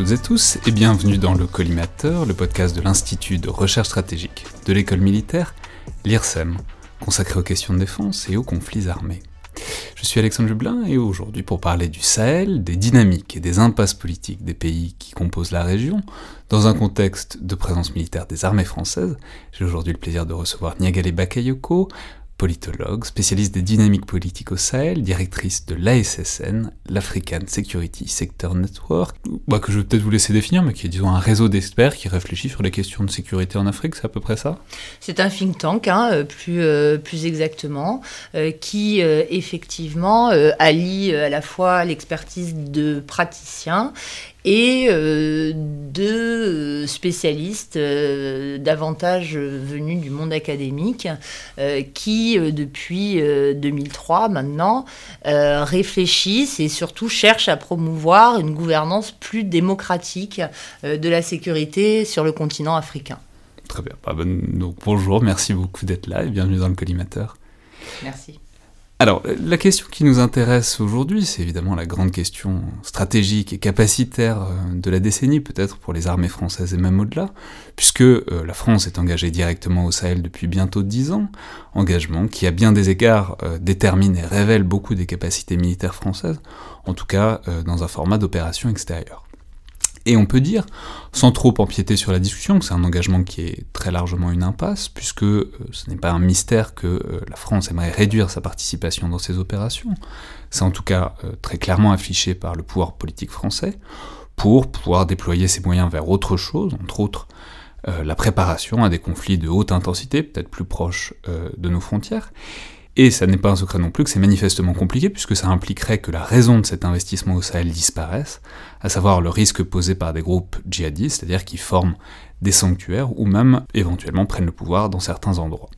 Et tous et bienvenue dans le Collimateur, le podcast de l'Institut de recherche stratégique de l'école militaire, l'IRSEM, consacré aux questions de défense et aux conflits armés. Je suis Alexandre Jublin et aujourd'hui pour parler du Sahel, des dynamiques et des impasses politiques des pays qui composent la région, dans un contexte de présence militaire des armées françaises, j'ai aujourd'hui le plaisir de recevoir Niagale Bakayoko, politologue, spécialiste des dynamiques politiques au Sahel, directrice de l'ASSN, l'African Security Sector Network, bah, que je vais peut-être vous laisser définir, mais qui est disons un réseau d'experts qui réfléchit sur les questions de sécurité en Afrique, c'est à peu près ça? C'est un think tank, hein, euh, plus, euh, plus exactement, euh, qui effectivement allie à la fois l'expertise de praticiens et euh, deux spécialistes euh, davantage venus du monde académique euh, qui, depuis 2003 maintenant, réfléchissent et surtout cherchent à promouvoir une gouvernance plus démocratique de la sécurité sur le continent africain. Très bien. Bah, donc, bonjour, merci beaucoup d'être là et bienvenue dans le collimateur. Merci. Alors, la question qui nous intéresse aujourd'hui, c'est évidemment la grande question stratégique et capacitaire euh, de la décennie, peut-être pour les armées françaises et même au-delà, puisque euh, la France est engagée directement au Sahel depuis bientôt dix ans, engagement qui à bien des égards euh, détermine et révèle beaucoup des capacités militaires françaises, en tout cas dans un format d'opération extérieure. Et on peut dire, sans trop empiéter sur la discussion, que c'est un engagement qui est très largement une impasse, puisque euh, ce n'est pas un mystère que euh, la France aimerait réduire sa participation dans ces opérations. C'est en tout cas euh, très clairement affiché par le pouvoir politique français, pour pouvoir déployer ses moyens vers autre chose, entre autres la préparation à des conflits de haute intensité, peut-être plus proches de nos frontières, et ça n'est pas un secret non plus que c'est manifestement compliqué puisque ça impliquerait que la raison de cet investissement au Sahel disparaisse, à savoir le risque posé par des groupes djihadistes, c'est-à-dire qui forment des sanctuaires ou même éventuellement prennent le pouvoir dans certains endroits.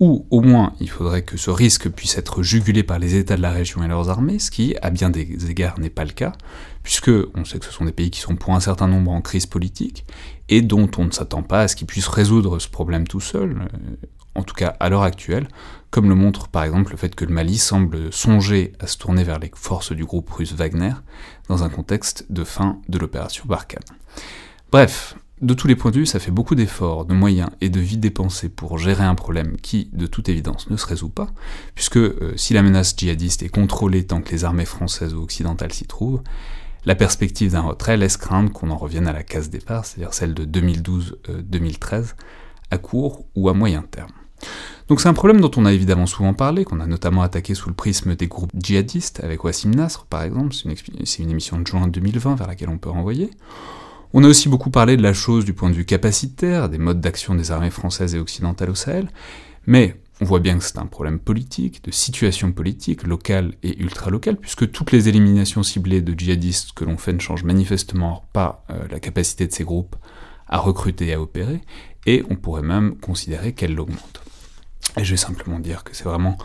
Ou au moins il faudrait que ce risque puisse être jugulé par les États de la région et leurs armées, ce qui, à bien des égards, n'est pas le cas, puisque on sait que ce sont des pays qui sont pour un certain nombre en crise politique, et dont on ne s'attend pas à ce qu'ils puissent résoudre ce problème tout seul, en tout cas à l'heure actuelle, comme le montre par exemple le fait que le Mali semble songer à se tourner vers les forces du groupe russe Wagner dans un contexte de fin de l'opération Barkhane. Bref, de tous les points de vue, ça fait beaucoup d'efforts, de moyens et de vie dépensés pour gérer un problème qui, de toute évidence, ne se résout pas, puisque euh, si la menace djihadiste est contrôlée tant que les armées françaises ou occidentales s'y trouvent, la perspective d'un retrait laisse craindre qu'on en revienne à la case départ, c'est-à-dire celle de 2012-2013, euh, à court ou à moyen terme. Donc c'est un problème dont on a évidemment souvent parlé, qu'on a notamment attaqué sous le prisme des groupes djihadistes, avec Wassim Nasr par exemple, c'est une, émission de juin 2020 vers laquelle on peut renvoyer. On a aussi beaucoup parlé de la chose du point de vue capacitaire, des modes d'action des armées françaises et occidentales au Sahel, mais on voit bien que c'est un problème politique, de situation politique, locale et ultra-locale, puisque toutes les éliminations ciblées de djihadistes que l'on fait ne changent manifestement pas euh, la capacité de ces groupes à recruter et à opérer, et on pourrait même considérer qu'elles l'augmentent. Et je vais simplement dire que c'est vraiment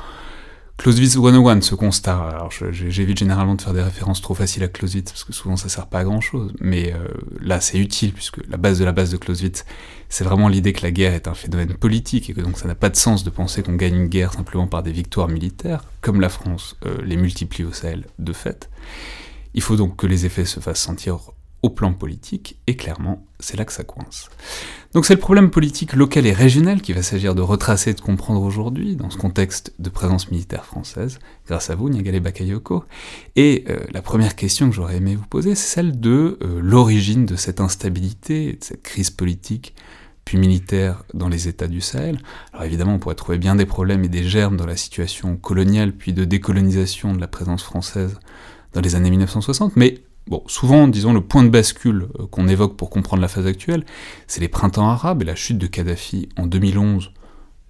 Clausewitz 101 ce constat. Alors j'évite généralement de faire des références trop faciles à Clausewitz parce que souvent ça sert pas à grand chose, mais euh, là c'est utile puisque la base de la base de Clausewitz, c'est vraiment l'idée que la guerre est un phénomène politique et que donc ça n'a pas de sens de penser qu'on gagne une guerre simplement par des victoires militaires, comme la France euh, les multiplie au Sahel de fait. Il faut donc que les effets se fassent sentir au plan politique, et clairement, c'est là que ça coince. Donc c'est le problème politique local et régional qu'il va s'agir de retracer et de comprendre aujourd'hui, dans ce contexte de présence militaire française, grâce à vous, Niagale Bakayoko. Et euh, la première question que j'aurais aimé vous poser, c'est celle de euh, l'origine de cette instabilité, de cette crise politique, puis militaire dans les États du Sahel. Alors évidemment, on pourrait trouver bien des problèmes et des germes dans la situation coloniale, puis de décolonisation de la présence française dans les années 1960, mais Bon, souvent, disons, le point de bascule euh, qu'on évoque pour comprendre la phase actuelle, c'est les printemps arabes et la chute de Kadhafi en 2011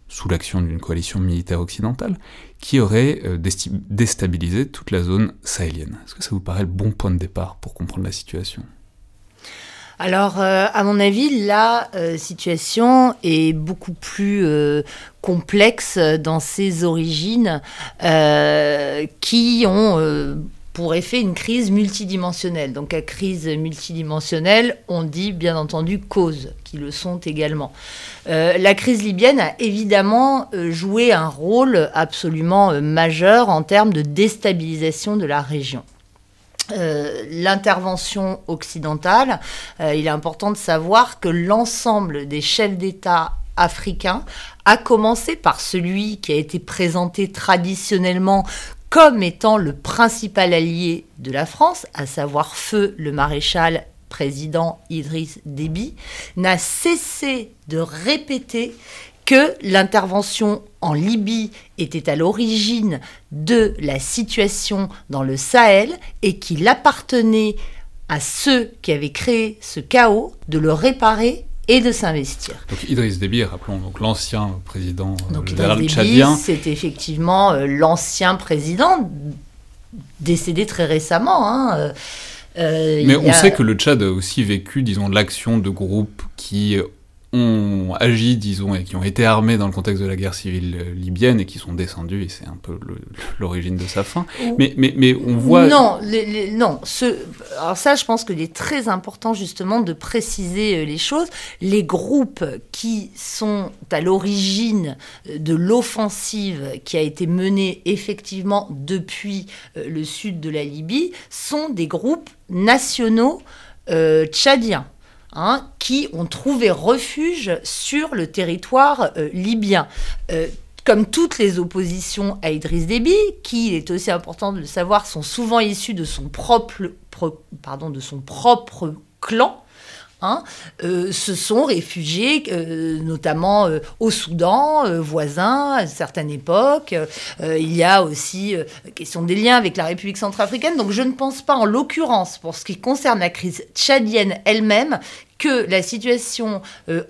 sous l'action d'une coalition militaire occidentale, qui aurait euh, déstabilisé toute la zone sahélienne. Est-ce que ça vous paraît le bon point de départ pour comprendre la situation? Alors, euh, à mon avis, la situation est beaucoup plus complexe dans ses origines, qui ont pour effet une crise multidimensionnelle. Donc à crise multidimensionnelle, on dit bien entendu causes, qui le sont également. Euh, la crise libyenne a évidemment euh, joué un rôle absolument euh, majeur en termes de déstabilisation de la région. l'intervention occidentale, il est important de savoir que l'ensemble des chefs d'État africains, à commencer par celui qui a été présenté traditionnellement comme étant le principal allié de la France, à savoir Feu le maréchal président Idriss Déby, n'a cessé de répéter que l'intervention en Libye était à l'origine de la situation dans le Sahel et qu'il appartenait à ceux qui avaient créé ce chaos de le réparer et de s'investir. Donc Idriss Déby, rappelons donc l'ancien président euh, donc, tchadien. C'est effectivement euh, l'ancien président décédé très récemment. Hein, euh, Mais on sait que le Tchad a aussi vécu, disons, l'action de groupes qui ont agi, disons, et qui ont été armés dans le contexte de la guerre civile euh, libyenne et qui sont descendus, et c'est un peu l'origine de sa fin. Mais, mais, mais on voit... Non, non ce, alors ça, je pense qu'il est très important justement de préciser euh, les choses. Les groupes qui sont à l'origine euh, de l'offensive qui a été menée effectivement depuis le sud de la Libye sont des groupes nationaux tchadiens. Hein, qui ont trouvé refuge sur le territoire euh, libyen. Euh, comme toutes les oppositions à Idriss Déby, qui, il est aussi important de le savoir, sont souvent issues de son propre, clan, Hein, euh, se sont réfugiés, notamment au Soudan, voisin à une certaine époque. il y a aussi question des liens avec la République centrafricaine. Donc je ne pense pas, en l'occurrence, pour ce qui concerne la crise tchadienne elle-même, que la situation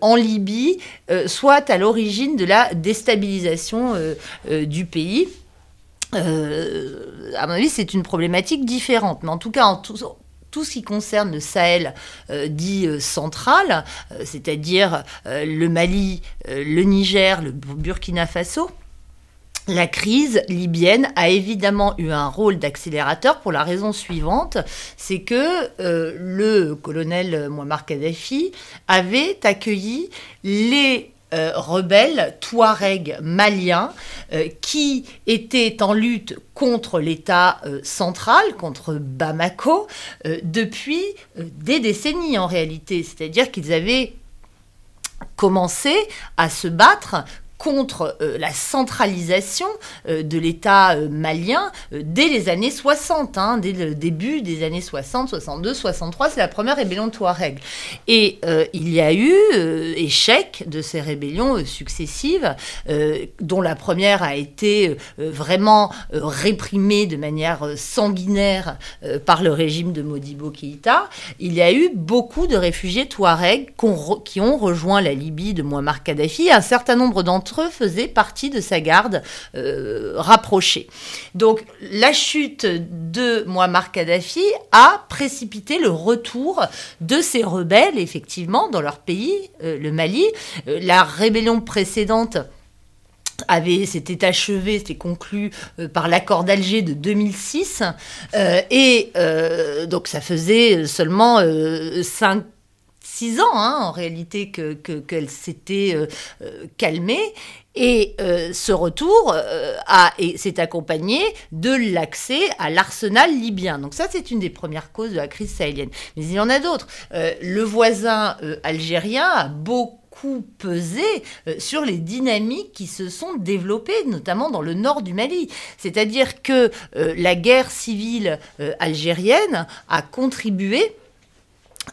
en Libye soit à l'origine de la déstabilisation du pays. à mon avis, c'est une problématique différente. Mais en tout cas, en tout, ce qui concerne le Sahel euh, dit euh, central, euh, c'est-à-dire le Mali, le Niger, le Burkina Faso, la crise libyenne a évidemment eu un rôle d'accélérateur pour la raison suivante, c'est que le colonel Muammar Kadhafi avait accueilli les euh, rebelles touareg maliens euh, qui étaient en lutte contre l'État euh, central, contre Bamako, depuis des décennies en réalité. C'est-à-dire qu'ils avaient commencé à se battre contre euh, la centralisation euh, de l'État euh, malien dès les années 60, hein, dès le début des années 60, 62, 63, c'est la première rébellion de Touareg. Et il y a eu échec de ces rébellions successives, dont la première a été vraiment réprimée de manière sanguinaire par le régime de Modibo Keïta. Il y a eu beaucoup de réfugiés Touareg qui ont rejoint la Libye de Muammar Kadhafi. Un certain nombre d'entre faisait partie de sa garde euh, rapprochée. Donc la chute de Muammar Kadhafi a précipité le retour de ces rebelles, effectivement, dans leur pays, euh, le Mali. Euh, la rébellion précédente avait s'était achevé, c'était conclu par l'accord d'Alger de 2006 et donc ça faisait seulement cinq six ans hein, en réalité qu'elle que, s'était euh, euh, calmée. Et euh, ce retour s'est accompagné de l'accès à l'arsenal libyen. Donc ça, c'est une des premières causes de la crise sahélienne. Mais il y en a d'autres. le voisin algérien a beaucoup pesé sur les dynamiques qui se sont développées, notamment dans le nord du Mali. C'est-à-dire que la guerre civile algérienne a contribué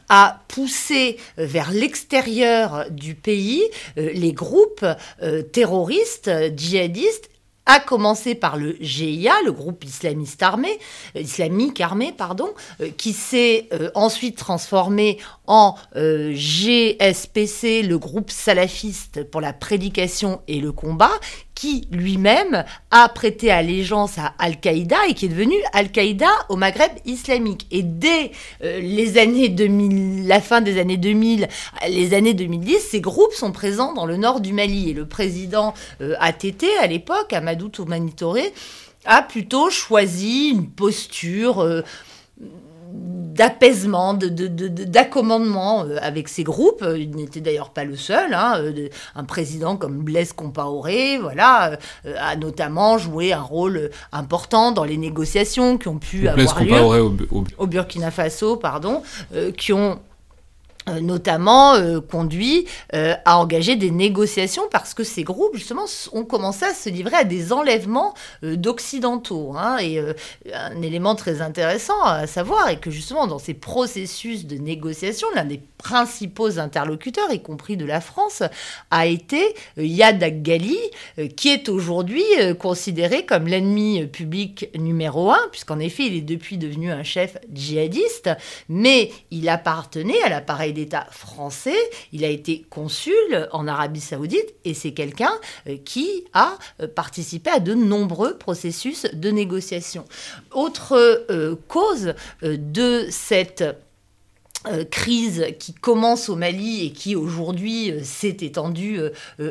à pousser vers l'extérieur du pays euh, les groupes euh, terroristes, djihadistes à commencer par le GIA, le groupe islamiste armé, euh, islamique armé, pardon, qui s'est ensuite transformé en GSPC, le groupe salafiste pour la prédication et le combat, qui lui-même a prêté allégeance à Al-Qaïda et qui est devenu Al-Qaïda au Maghreb islamique. Et dès euh, les années 2000, la fin des années 2000, les années 2010, ces groupes sont présents dans le nord du Mali. Et le président euh, ATT, à l'époque, Amadou Toumani a plutôt choisi une posture... Euh, d'apaisement, d'accommodement de, avec ces groupes. Il n'était d'ailleurs pas le seul. Hein, un président comme Blaise Compaoré, voilà, a notamment joué un rôle important dans les négociations qui ont pu avoir lieu au, au... Burkina Faso, pardon, qui ont euh, notamment euh, conduit euh, à engager des négociations parce que ces groupes justement ont commencé à se livrer à des enlèvements d'occidentaux hein, et un élément très intéressant à savoir est que justement dans ces processus de négociation l'un des principaux interlocuteurs y compris de la France a été Yad Ghali qui est aujourd'hui considéré comme l'ennemi public numéro un puisqu'en effet il est depuis devenu un chef djihadiste mais il appartenait à l'appareil d'État français, il a été consul en Arabie saoudite et c'est quelqu'un euh, qui a euh, participé à de nombreux processus de négociation. Autre euh, cause de cette crise qui commence au Mali et qui aujourd'hui s'est étendue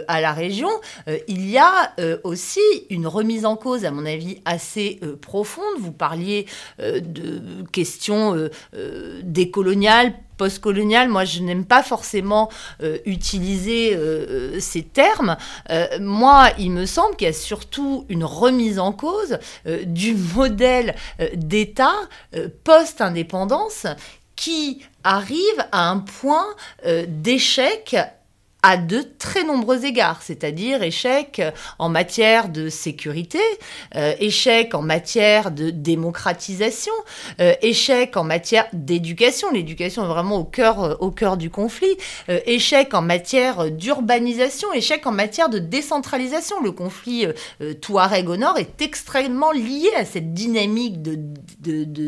à la région, il y a aussi une remise en cause, à mon avis, assez profonde. Vous parliez de questions décoloniales postcolonial, moi je n'aime pas forcément euh, utiliser euh, ces termes. Euh, moi, il me semble qu'il y a surtout une remise en cause du modèle d'État post-indépendance qui arrive à un point d'échec à de très nombreux égards, c'est-à-dire échec en matière de sécurité, euh, échec en matière de démocratisation, euh, échec en matière d'éducation, l'éducation est vraiment au cœur, euh, au cœur du conflit, échec en matière d'urbanisation, échec en matière de décentralisation. Le conflit Touareg au nord est extrêmement lié à cette dynamique de,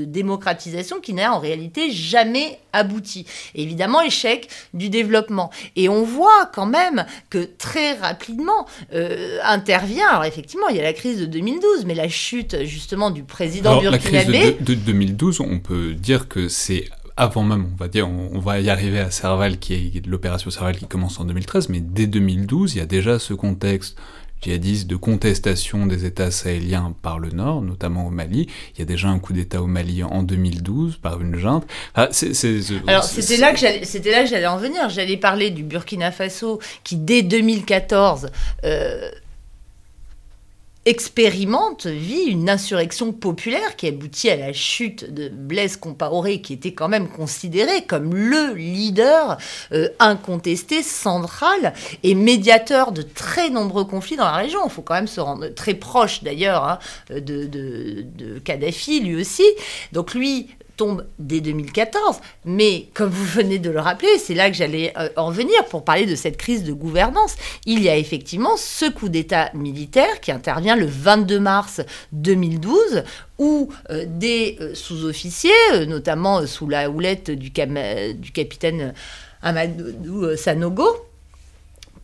démocratisation qui n'a en réalité jamais abouti. évidemment, échec du développement. Et on voit quand même que très rapidement euh, intervient, alors effectivement il y a la crise de 2012, mais la chute justement du président alors, La crise de, 2012, on peut dire que c'est avant même, on va dire, on, va y arriver à Serval, qui est l'opération Serval qui commence en 2013, mais dès 2012, il y a déjà ce contexte djihadistes de contestation des États sahéliens par le Nord, notamment au Mali. Il y a déjà un coup d'État au Mali en 2012 par une junte. Ah, Alors c'était là que j'allais, c'était là que j'allais en venir. J'allais parler du Burkina Faso qui dès 2014 expérimente, vit une insurrection populaire qui aboutit à la chute de Blaise Compaoré, qui était quand même considéré comme le leader euh, incontesté, central et médiateur de très nombreux conflits dans la région. Il faut quand même se rendre très proche d'ailleurs hein, de, de, de Kadhafi, lui aussi. Donc lui tombe dès 2014. Mais comme vous venez de le rappeler, c'est là que j'allais euh, en venir pour parler de cette crise de gouvernance. Il y a effectivement ce coup d'État militaire qui intervient le 22 mars 2012 où euh, des euh, sous-officiers, notamment sous la houlette du, du capitaine Amadou Sanogo,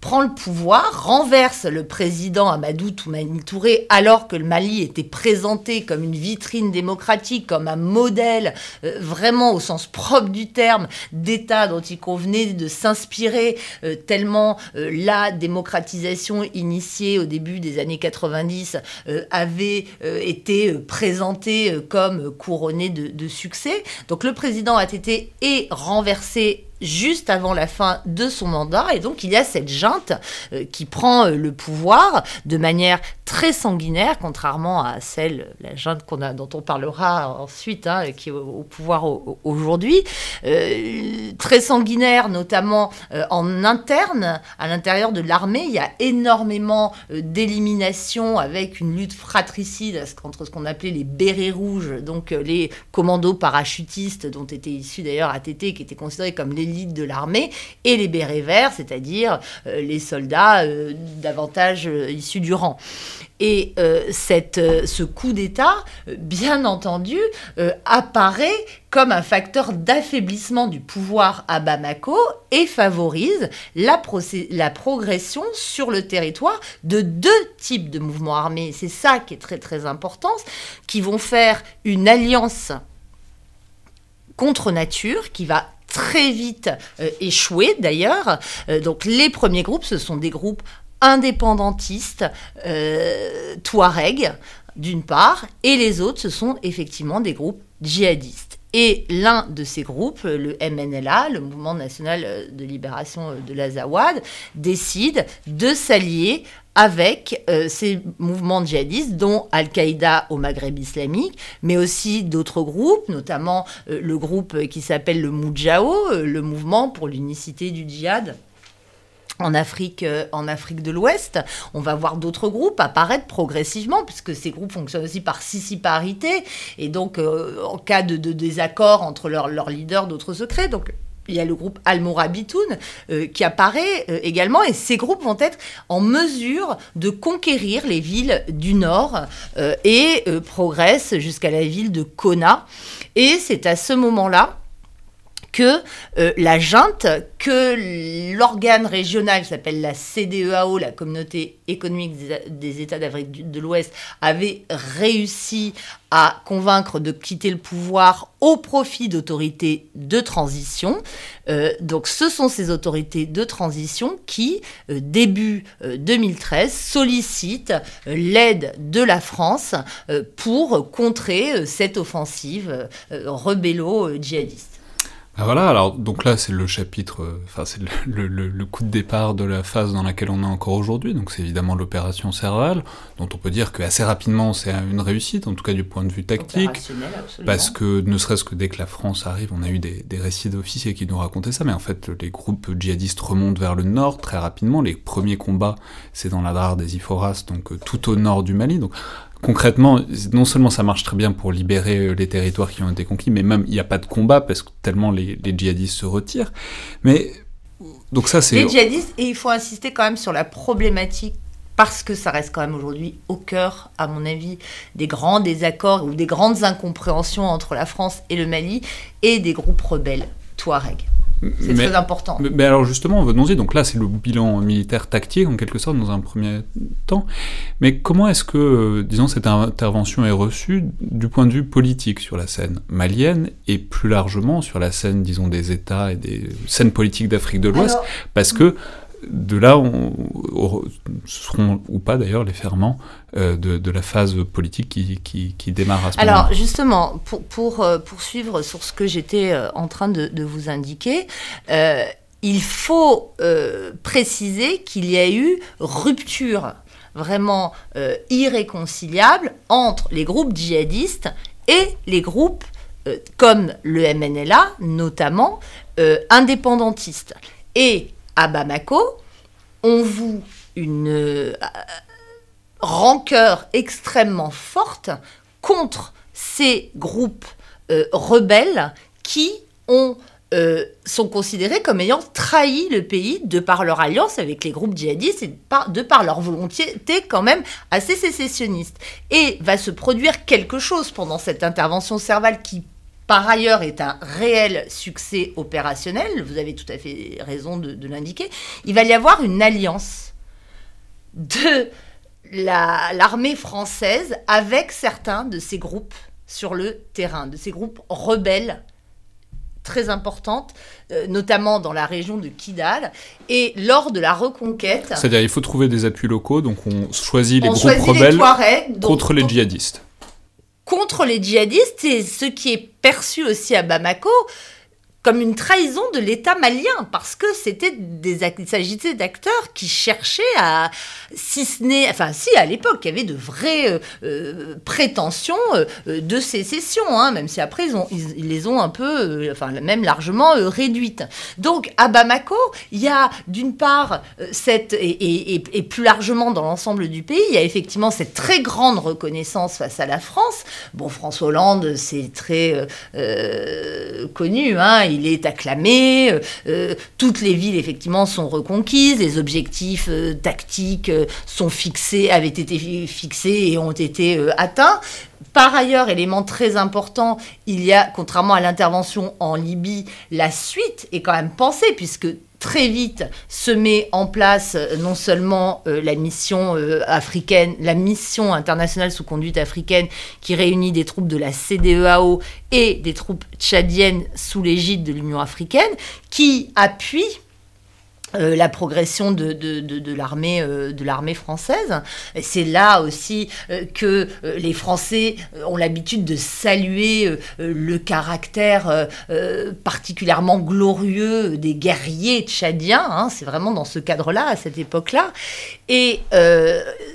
prend le pouvoir, renverse le président Amadou Toumani Touré alors que le Mali était présenté comme une vitrine démocratique, comme un modèle euh, vraiment au sens propre du terme d'État dont il convenait de s'inspirer euh, tellement euh, la démocratisation initiée au début des années 90 avait été présentée comme couronnée de, de succès. Donc le président a été et renversé juste avant la fin de son mandat. Et donc il y a cette junte euh, qui prend euh, le pouvoir de manière très sanguinaire, contrairement à celle, la junte qu'on a, dont on parlera ensuite, hein, qui est au, pouvoir aujourd'hui. Euh, très sanguinaire, notamment en interne, à l'intérieur de l'armée. Il y a énormément d'élimination avec une lutte fratricide entre ce qu'on appelait les bérets rouges, donc les commandos parachutistes, dont étaient issus d'ailleurs ATT, qui étaient considérés comme les de l'armée, et les bérets verts, c'est-à-dire euh, les soldats euh, davantage euh, issus du rang. Et cette, ce coup d'État, bien entendu, apparaît comme un facteur d'affaiblissement du pouvoir à Bamako et favorise la, la, progression sur le territoire de deux types de mouvements armés. C'est ça qui est très très important, qui vont faire une alliance contre nature qui va très vite euh, échoué d'ailleurs. Euh, donc les premiers groupes, ce sont des groupes indépendantistes, euh, d'une part, et les autres, ce sont effectivement des groupes djihadistes. Et l'un de ces groupes, le MNLA, le Mouvement national de libération de l'Azawad, décide de s'allier avec euh, ces mouvements djihadistes, dont Al-Qaïda au Maghreb islamique, mais aussi d'autres groupes, notamment euh, le groupe qui s'appelle le Moujao, euh, le mouvement pour l'unicité du djihad en Afrique, en Afrique de l'Ouest. On va voir d'autres groupes apparaître progressivement, puisque ces groupes fonctionnent aussi par sissiparité, et donc en cas de, désaccord entre leurs leur leaders, d'autres secrets. Donc il y a le groupe Al-Mourabitoun euh, qui apparaît euh, également, et ces groupes vont être en mesure de conquérir les villes du nord euh, et progressent jusqu'à la ville de Kona. Et c'est à ce moment-là que la junte, que l'organe régional qui s'appelle la CDEAO, la communauté économique des États d'Afrique de l'Ouest, avait réussi à convaincre de quitter le pouvoir au profit d'autorités de transition. Euh, donc ce sont ces autorités de transition qui, euh, début 2013, euh, sollicitent l'aide de la France pour contrer cette offensive rebello-djihadiste. Ah, voilà, alors donc là c'est le chapitre, euh, enfin c'est le, coup de départ de la phase dans laquelle on est encore aujourd'hui, donc c'est évidemment l'opération Serval, dont on peut dire que assez rapidement c'est une réussite, en tout cas du point de vue tactique, parce que ne serait-ce que dès que la France arrive, on a eu des, des récits d'officiers qui nous racontaient ça, mais en fait les groupes djihadistes remontent vers le nord très rapidement, les premiers combats c'est dans la Drare des Iforas, donc euh, tout au nord du Mali, donc concrètement, non seulement ça marche très bien pour libérer euh, les territoires qui ont été conquis, mais même il n'y a pas de combat parce que tellement les, djihadistes se retirent. Mais donc ça c'est les djihadistes et il faut insister quand même sur la problématique parce que ça reste quand même aujourd'hui au cœur, à mon avis, des grands désaccords ou des grandes incompréhensions entre la France et le Mali et des groupes rebelles Touareg. C'est très important. Mais, alors justement, venons-y. Donc là, c'est le bilan militaire tactique, en quelque sorte, dans un premier temps. Mais comment est-ce que, euh, disons, cette intervention est reçue du point de vue politique sur la scène malienne et plus largement sur la scène, disons, des États et des scènes politiques d'Afrique de l'Ouest? Parce que de là, on, seront ou pas d'ailleurs les ferments euh, de, la phase politique qui, démarre à ce moment. Alors justement, pour, euh, poursuivre sur ce que j'étais euh, en train de, vous indiquer, il faut préciser qu'il y a eu rupture vraiment irréconciliable entre les groupes djihadistes et les groupes comme le MNLA, notamment indépendantistes. Et à Bamako, on voue une euh, rancœur extrêmement forte contre ces groupes euh, rebelles qui ont, euh, sont considérés comme ayant trahi le pays de par leur alliance avec les groupes djihadistes et de par leur volonté quand même assez sécessionniste. Et va se produire quelque chose pendant cette intervention servale qui par ailleurs est un réel succès opérationnel, vous avez tout à fait raison de, l'indiquer, il va y avoir une alliance de l'armée française avec certains de ces groupes sur le terrain, de ces groupes rebelles très importantes, euh, notamment dans la région de Kidal. Et lors de la reconquête... C'est-à-dire il faut trouver des appuis locaux, donc on choisit les groupes rebelles contre les djihadistes contre les djihadistes et ce qui est perçu aussi à Bamako comme une trahison de l'État malien, parce que c'était des, il s'agissait d'acteurs qui cherchaient à, si ce n'est, enfin si à l'époque, il y avait de vraies euh, euh, prétentions euh, de sécession, hein, même si après ils, les ont un peu, enfin même largement réduites. Donc à Bamako, il y a d'une part cette, et, et, et, plus largement dans l'ensemble du pays, il y a effectivement cette très grande reconnaissance face à la France. Bon, François Hollande, c'est très connu, hein, il est acclamé, euh, euh, toutes les villes effectivement sont reconquises, les objectifs euh, tactiques sont fixés, avaient été fixés et ont été atteints. Par ailleurs, élément très important, il y a, contrairement à l'intervention en Libye, la suite est quand même pensée, puisque très vite se met en place euh, non seulement euh, la mission euh, africaine, la mission internationale sous conduite africaine qui réunit des troupes de la CDEAO et des troupes tchadiennes sous l'égide de l'Union africaine, qui appuient euh, la progression de, de, de, l'armée euh, de l'armée française. C'est là aussi euh, que les Français ont l'habitude de saluer le caractère particulièrement glorieux des guerriers tchadiens. Hein. c'est vraiment dans ce cadre-là, à cette époque-là. Et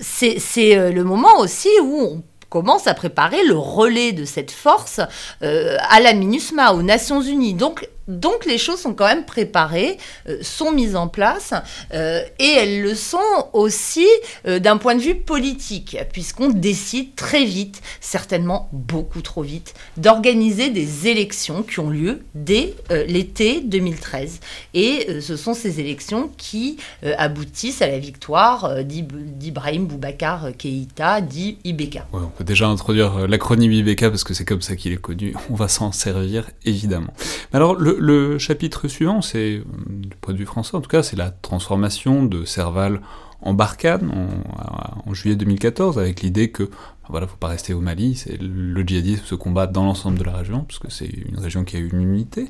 c'est le moment aussi où on commence à préparer le relais de cette force à la MINUSMA, aux Nations Unies. Donc donc les choses sont quand même préparées, euh, sont mises en place, euh, et elles le sont aussi euh, d'un point de vue politique, puisqu'on décide très vite, certainement beaucoup trop vite, d'organiser des élections qui ont lieu dès l'été 2013. Et ce sont ces élections qui aboutissent à la victoire d'Ibrahim Boubacar Keïta, dit Ibeka. on peut déjà introduire l'acronyme Ibeka parce que c'est comme ça qu'il est connu. On va s'en servir évidemment. alors le, le, chapitre suivant, c'est, du point de vue français en tout cas, c'est la transformation de Serval en Barkhane en, juillet 2014, avec l'idée que voilà, faut pas rester au Mali, c'est le djihadisme se combat dans l'ensemble de la région, puisque c'est une région qui a une unité.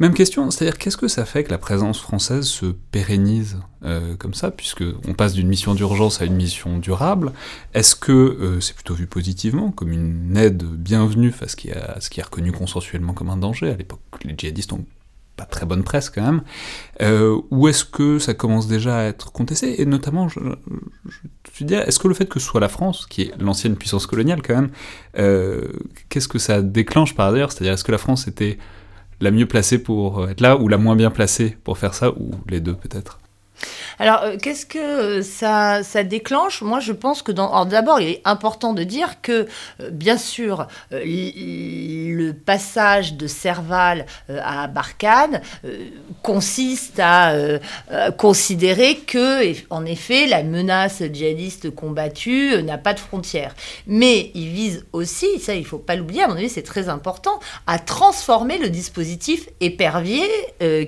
Même question, c'est-à-dire qu'est-ce que ça fait que la présence française se pérennise euh, comme ça, puisque on passe d'une mission d'urgence à une mission durable? Est-ce que euh, c'est plutôt vu positivement, comme une aide bienvenue face à ce qui est reconnu consensuellement comme un danger? À l'époque, les djihadistes ont pas très bonne presse quand même, euh, ou est-ce que ça commence déjà à être contesté? Et notamment, je, je, dire, est-ce que le fait que ce soit la France, qui est l'ancienne puissance coloniale quand même, qu'est-ce que ça déclenche par ailleurs? C'est-à-dire, est-ce que la France était la mieux placée pour être là ou la moins bien placée pour faire ça, ou les deux peut-être alors, euh, qu'est-ce que ça, ça déclenche? Moi, je pense que d'abord, il est important de dire que, euh, bien sûr, euh, le passage de Serval à Barkhane consiste à considérer que, en effet, la menace djihadiste combattue n'a pas de frontières. Mais il vise aussi, ça, il ne faut pas l'oublier, à mon avis, c'est très important, à transformer le dispositif épervier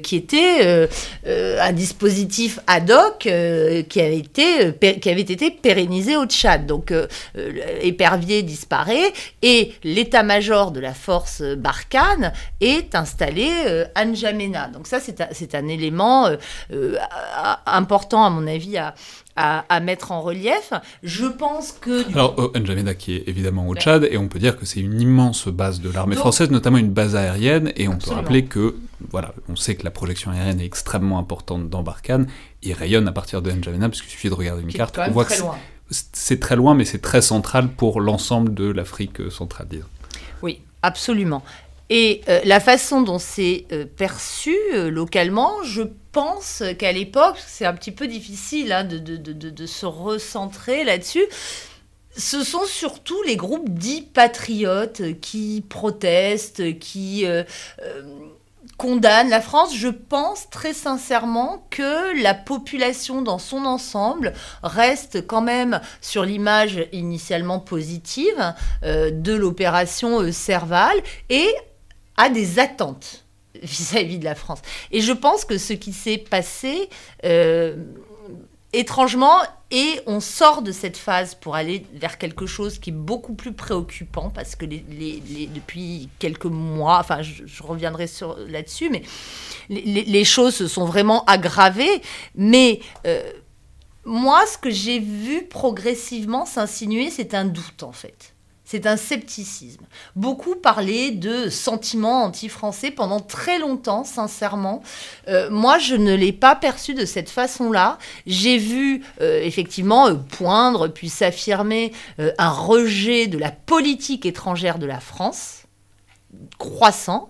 qui était un dispositif ad hoc euh, qui, avait été, euh, qui avait été pérennisé au Tchad. Donc, euh, Épervier disparaît et l'état-major de la force Barkhane est installé à N'Djamena. Donc, ça, c'est un, un, élément important, à mon avis, à, à, mettre en relief. Je pense que... Alors, oh, N'Djamena qui est évidemment au Tchad, et on peut dire que c'est une immense base de l'armée française, notamment une base aérienne, et on peut rappeler que, voilà, on sait que la projection aérienne est extrêmement importante dans Barkhane, il rayonne à partir de N'Djamena, puisqu'il suffit de regarder une carte, on voit que c'est très loin, mais c'est très central pour l'ensemble de l'Afrique centrale, disons. Oui, absolument. Et euh, la façon dont c'est euh, perçu euh, localement, je pense qu'à l'époque, c'est un petit peu difficile hein, de, de, de, de, se recentrer là-dessus. Ce sont surtout les groupes dits patriotes qui protestent, qui condamnent la France. Je pense très sincèrement que la population dans son ensemble reste quand même sur l'image initialement positive de l'opération Serval et a des attentes vis-à-vis de la France. Et je pense que ce qui s'est passé, euh, étrangement, et on sort de cette phase pour aller vers quelque chose qui est beaucoup plus préoccupant, parce que depuis quelques mois, enfin je, reviendrai là-dessus, mais les, choses se sont vraiment aggravées. Mais euh, moi, ce que j'ai vu progressivement s'insinuer, c'est un doute en fait c'est un scepticisme. Beaucoup parlaient de sentiments anti-français pendant très longtemps, sincèrement. Euh, moi, je ne l'ai pas perçu de cette façon-là. J'ai vu euh, effectivement euh, poindre puis s'affirmer un rejet de la politique étrangère de la France, croissant,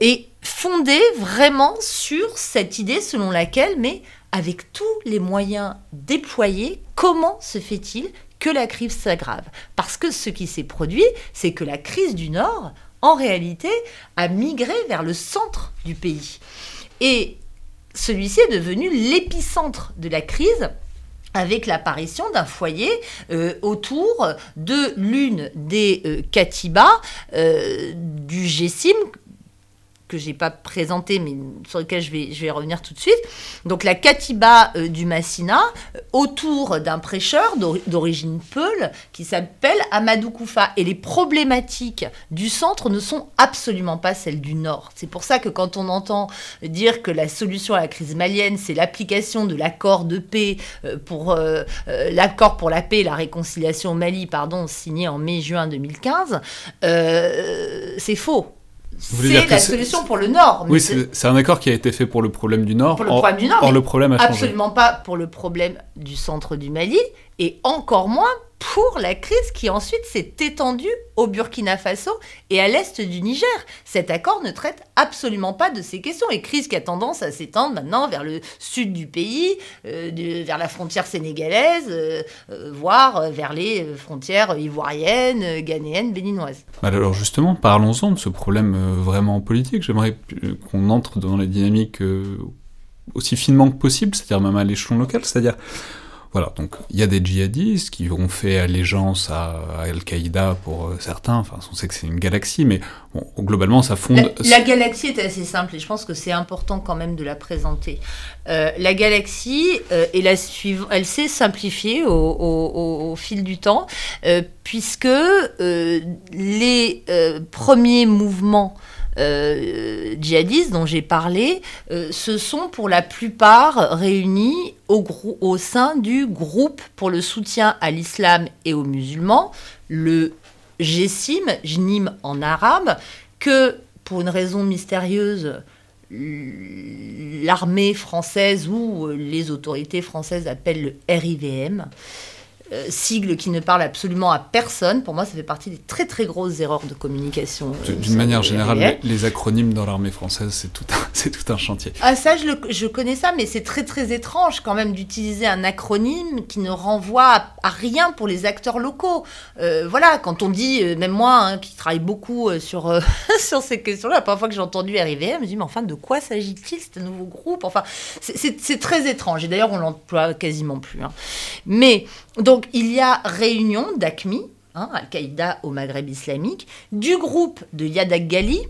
et fondé vraiment sur cette idée selon laquelle, mais avec tous les moyens déployés, comment se fait-il que la crise s'aggrave. Parce que ce qui s'est produit, c'est que la crise du Nord, en réalité, a migré vers le centre du pays. Et celui-ci est devenu l'épicentre de la crise avec l'apparition d'un foyer euh, autour de l'une des euh, katibas euh, du GESIM que j'ai pas présenté, mais sur lequel je vais, je vais revenir tout de suite. Donc la Katiba euh, du Massina, euh, autour d'un prêcheur d'origine Peul, qui s'appelle Amadou Koufa. Et les problématiques du centre ne sont absolument pas celles du nord. C'est pour ça que quand on entend dire que la solution à la crise malienne, c'est l'application de l'accord de paix euh, pour l'accord pour la paix et la réconciliation au Mali, pardon, signé en mai-juin 2015, c'est faux. C'est la solution pour le Nord. Oui, c'est un accord qui a été fait pour le problème du Nord. Pour le problème du Nord. Or, le problème a changé. Absolument pas pour le problème du centre du Mali, et encore moins pour la crise qui ensuite s'est étendue au Burkina Faso et à l'est du Niger. Cet accord ne traite absolument pas de ces questions et crise qui a tendance à s'étendre maintenant vers le sud du pays, euh, vers la frontière sénégalaise, euh, euh, voire vers les frontières ivoiriennes, ghanéennes, béninoises. Alors justement, parlons-en de ce problème vraiment politique. J'aimerais qu'on entre dans les dynamiques aussi finement que possible, c'est-à-dire même à l'échelon local, c'est-à-dire voilà, donc il y a des djihadistes qui ont fait allégeance à, Al-Qaïda pour euh, certains, enfin on sait que c'est une galaxie, mais globalement ça fonde... La, galaxie est assez simple et je pense que c'est important quand même de la présenter. Euh, la galaxie, euh, la elle s'est simplifiée au, fil du temps, puisque les premiers mouvements euh, djihadistes dont j'ai parlé euh, se sont pour la plupart réunis au, sein du groupe pour le soutien à l'islam et aux musulmans, le GESIM, JNIM en arabe, que pour une raison mystérieuse, l'armée française ou les autorités françaises appellent le RIVM. Euh, sigle qui ne parle absolument à personne. Pour moi, ça fait partie des très très grosses erreurs de communication. Euh, d'une manière générale, les, acronymes dans l'armée française, c'est tout, un, c'est tout un chantier. Ah ça, je, je connais ça, mais c'est très très étrange quand même d'utiliser un acronyme qui ne renvoie à, rien pour les acteurs locaux. Euh, voilà, quand on dit, même moi hein, qui travaille beaucoup sur, sur ces questions-là, la première fois que j'ai entendu arriver, je me dis, mais enfin, de quoi s'agit-il, ce nouveau groupe? Enfin, c'est, très étrange. Et d'ailleurs, on l'emploie quasiment plus. Hein. Mais donc il y a réunion d'ACMI, hein, Al-Qaïda au Maghreb islamique, du groupe de Yadak Ghali,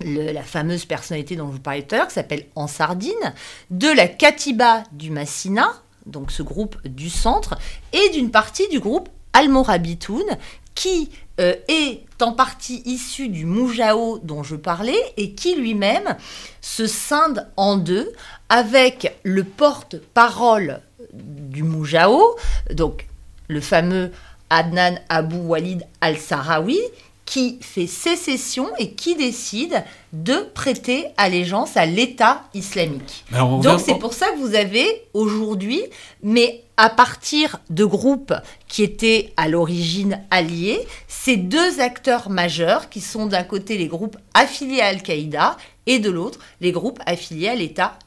la fameuse personnalité dont je vous parlais tout à l'heure, qui s'appelle Ansardine, de la Katiba du Massina, donc ce groupe du centre, et d'une partie du groupe Al-Morabitoun, qui euh, est en partie issu du Moujao dont je parlais et qui lui-même se scinde en deux avec le porte-parole du Moujao, donc le fameux Adnan Abu Walid al-Sahraoui, qui fait sécession et qui décide de prêter allégeance à l'État islamique. Donc c'est pour ça que vous avez aujourd'hui, mais à partir de groupes qui étaient à l'origine alliés, ces deux acteurs majeurs qui sont d'un côté les groupes affiliés à Al-Qaïda et de l'autre les groupes affiliés à l'État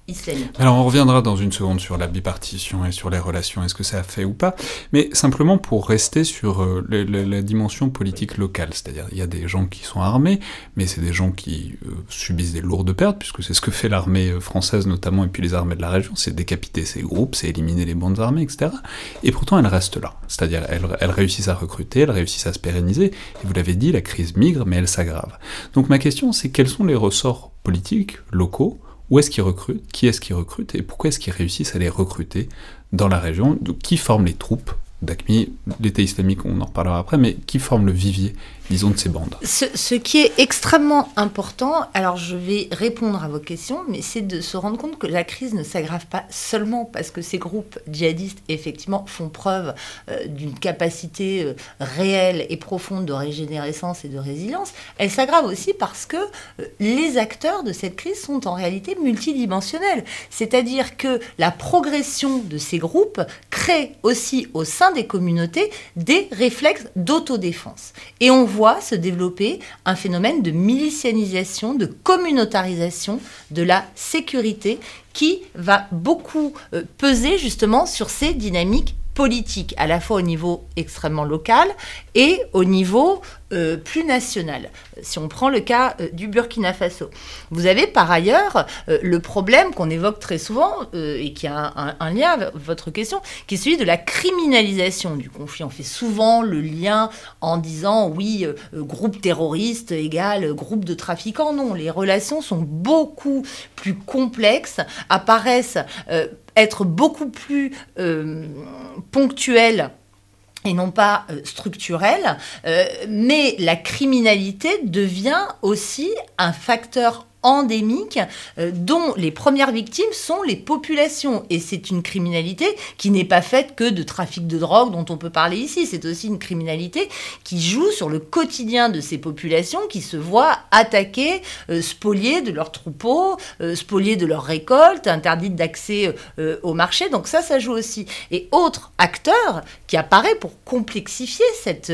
Alors on reviendra dans une seconde sur la bipartition et sur les relations, est-ce que ça a fait ou pas, mais simplement pour rester sur euh, la, dimension politique locale, c'est-à-dire il y a des gens qui sont armés, mais c'est des gens qui euh, subissent des lourdes pertes, puisque c'est ce que fait l'armée euh, française notamment, et puis les armées de la région, c'est décapiter ces groupes, c'est éliminer les bandes armées, etc. Et pourtant elles restent là, c'est-à-dire elles, elles réussissent à recruter, elles réussissent à se pérenniser, et vous l'avez dit, la crise migre, mais elle s'aggrave. Donc ma question c'est quels sont les ressorts politiques, locaux, où est-ce qu'ils recrutent, qui est-ce qu'ils recrutent, et pourquoi est-ce qu'ils réussissent à les recruter dans la région, qui forment les troupes? d'ACMI, l'État islamique, on en reparlera après, mais qui forme le vivier disons, de ces bandes. Ce, qui est extrêmement important, alors je vais répondre à vos questions, mais c'est de se rendre compte que la crise ne s'aggrave pas seulement parce que ces groupes djihadistes, effectivement, font preuve euh, d'une capacité euh, réelle et profonde de régénérescence et de résilience, elle s'aggrave aussi parce que euh, les acteurs de cette crise sont en réalité multidimensionnels. C'est-à-dire que la progression de ces groupes crée aussi au sein des communautés des réflexes d'autodéfense. Et on voit se développer un phénomène de milicianisation, de communautarisation de la sécurité qui va beaucoup euh, peser justement sur ces dynamiques politique, à la fois au niveau extrêmement local et au niveau euh, plus national. Si on prend le cas euh, du Burkina Faso, vous avez par ailleurs euh, le problème qu'on évoque très souvent et qui a un, lien avec votre question, qui est celui de la criminalisation du conflit. On fait souvent le lien en disant oui, groupe terroriste égale groupe de trafiquants. Non, les relations sont beaucoup plus complexes, apparaissent être beaucoup plus ponctuelles et non pas euh, structurelle, euh, mais la criminalité devient aussi un facteur endémique euh, dont les premières victimes sont les populations. Et c'est une criminalité qui n'est pas faite que de trafic de drogue dont on peut parler ici. C'est aussi une criminalité qui joue sur le quotidien de ces populations qui se voient attaquées, euh, spoliées de leurs troupeaux, euh, spoliées de leurs récoltes, interdites d'accès au marché. Donc ça, ça joue aussi. Et autre acteur qui apparaît pour complexifier cette,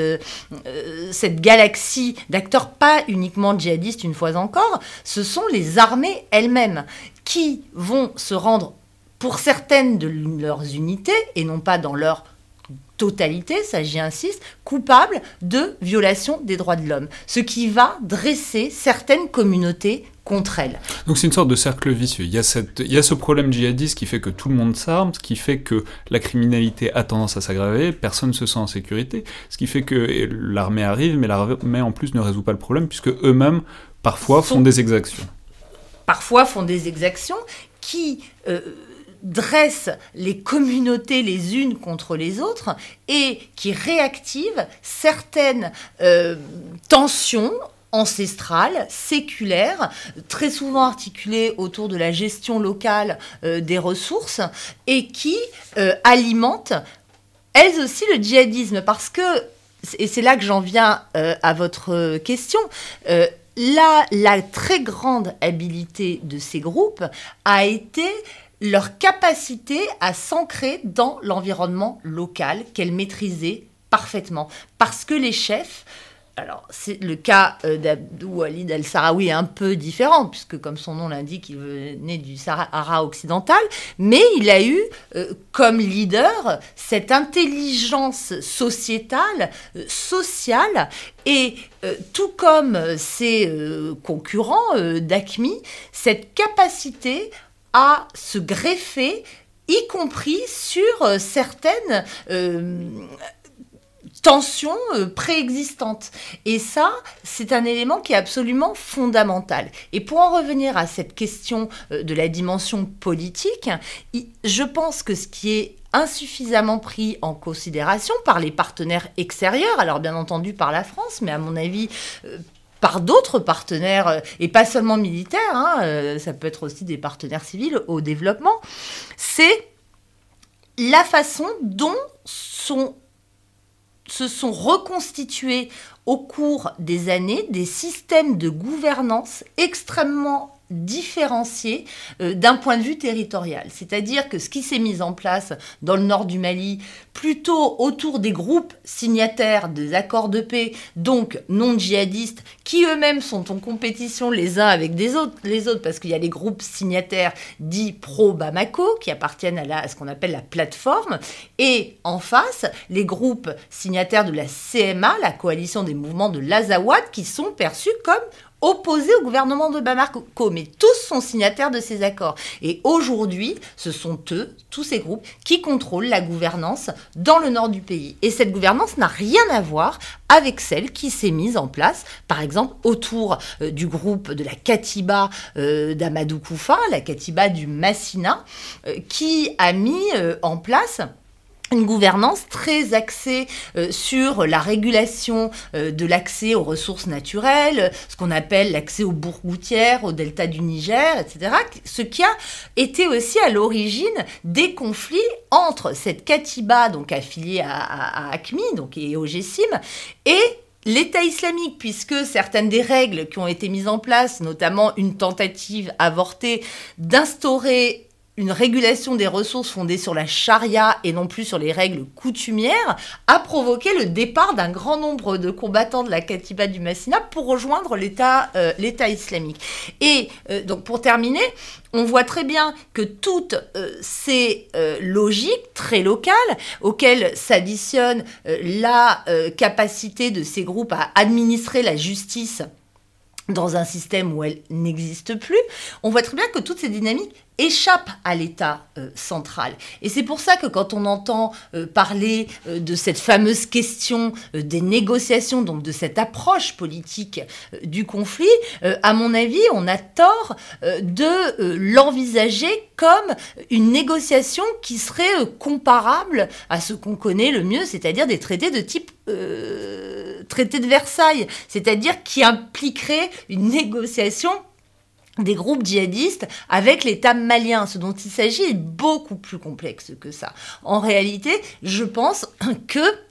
cette galaxie d'acteurs pas uniquement djihadistes une fois encore, ce sont les armées elles-mêmes qui vont se rendre, pour certaines de leurs unités, et non pas dans leur totalité, ça j'y insiste, coupables de violation des droits de l'homme, ce qui va dresser certaines communautés contre elles. Donc c'est une sorte de cercle vicieux. Il y, a cette, il ce problème djihadiste qui fait que tout le monde s'arme, ce qui fait que la criminalité a tendance à s'aggraver, personne ne se sent en sécurité, ce qui fait que l'armée arrive, mais l'armée en plus ne résout pas le problème, puisque eux-mêmes parfois font des exactions. Parfois font des exactions qui euh, dressent les communautés les unes contre les autres et qui réactivent certaines euh, tensions ancestrales, séculaires, très souvent articulées autour de la gestion locale euh, des ressources et qui alimentent elles aussi le djihadisme parce que et c'est là que j'en viens à votre question, Là, la très grande habilité de ces groupes a été leur capacité à s'ancrer dans l'environnement local qu'elles maîtrisaient parfaitement. Parce que les chefs alors, c'est le cas euh, d'Abdou Walid al-Sahraoui est un peu différent, puisque comme son nom l'indique, il venait du Sahara occidental, mais il a eu euh, comme leader cette intelligence sociétale, euh, sociale, et tout comme ses concurrents d'ACMI, cette capacité à se greffer y compris sur certaines euh, préexistantes. Et ça, c'est un élément qui est absolument fondamental. Et pour en revenir à cette question euh, de la dimension politique, je pense que ce qui est insuffisamment pris en considération par les partenaires extérieurs, alors bien entendu par la France, mais à mon avis euh, par d'autres partenaires, et pas seulement militaires, hein, ça peut être aussi des partenaires civils au développement, c'est la façon dont sont se sont reconstitués au cours des années des systèmes de gouvernance extrêmement différencié euh, d'un point de vue territorial. C'est-à-dire que ce qui s'est mis en place dans le nord du Mali, plutôt autour des groupes signataires des accords de paix, donc non djihadistes, qui eux-mêmes sont en compétition les uns avec des autres, les autres, parce qu'il y a les groupes signataires dits pro-Bamako, qui appartiennent à, à ce qu'on appelle la plateforme, et en face, les groupes signataires de la CMA, la coalition des mouvements de l'Azawad, qui sont perçus comme opposés au gouvernement de Bamako, mais tous sont signataires de ces accords. Et aujourd'hui, ce sont eux, tous ces groupes, qui contrôlent la gouvernance dans le nord du pays. Et cette gouvernance n'a rien à voir avec celle qui s'est mise en place, par exemple, autour euh, du groupe de la Katiba euh, d'Amadou Koufa, la Katiba du Massina, euh, qui a mis en place une gouvernance très axée euh, sur la régulation euh, de l'accès aux ressources naturelles, ce qu'on appelle l'accès aux bourgoutières, au delta du Niger, etc. Ce qui a été aussi à l'origine des conflits entre cette Katiba, donc affiliée à, ACMI, et au GSIM, et l'État islamique, puisque certaines des règles qui ont été mises en place, notamment une tentative avortée d'instaurer une régulation des ressources fondée sur la charia et non plus sur les règles coutumières a provoqué le départ d'un grand nombre de combattants de la Katiba du Massina pour rejoindre l'État euh, islamique. Et euh, donc pour terminer, on voit très bien que toutes euh, ces logiques très locales auxquelles s'additionne la capacité de ces groupes à administrer la justice dans un système où elle n'existe plus, on voit très bien que toutes ces dynamiques échappent à l'État euh, central. Et c'est pour ça que quand on entend euh, parler euh, de cette fameuse question des négociations, donc de cette approche politique du conflit, à mon avis, on a tort de l'envisager comme une négociation qui serait comparable à ce qu'on connaît le mieux, c'est-à-dire des traités de type traité de Versailles, c'est-à-dire qui impliquerait une négociation des groupes djihadistes avec l'État malien. Ce dont il s'agit est beaucoup plus complexe que ça. En réalité, je pense que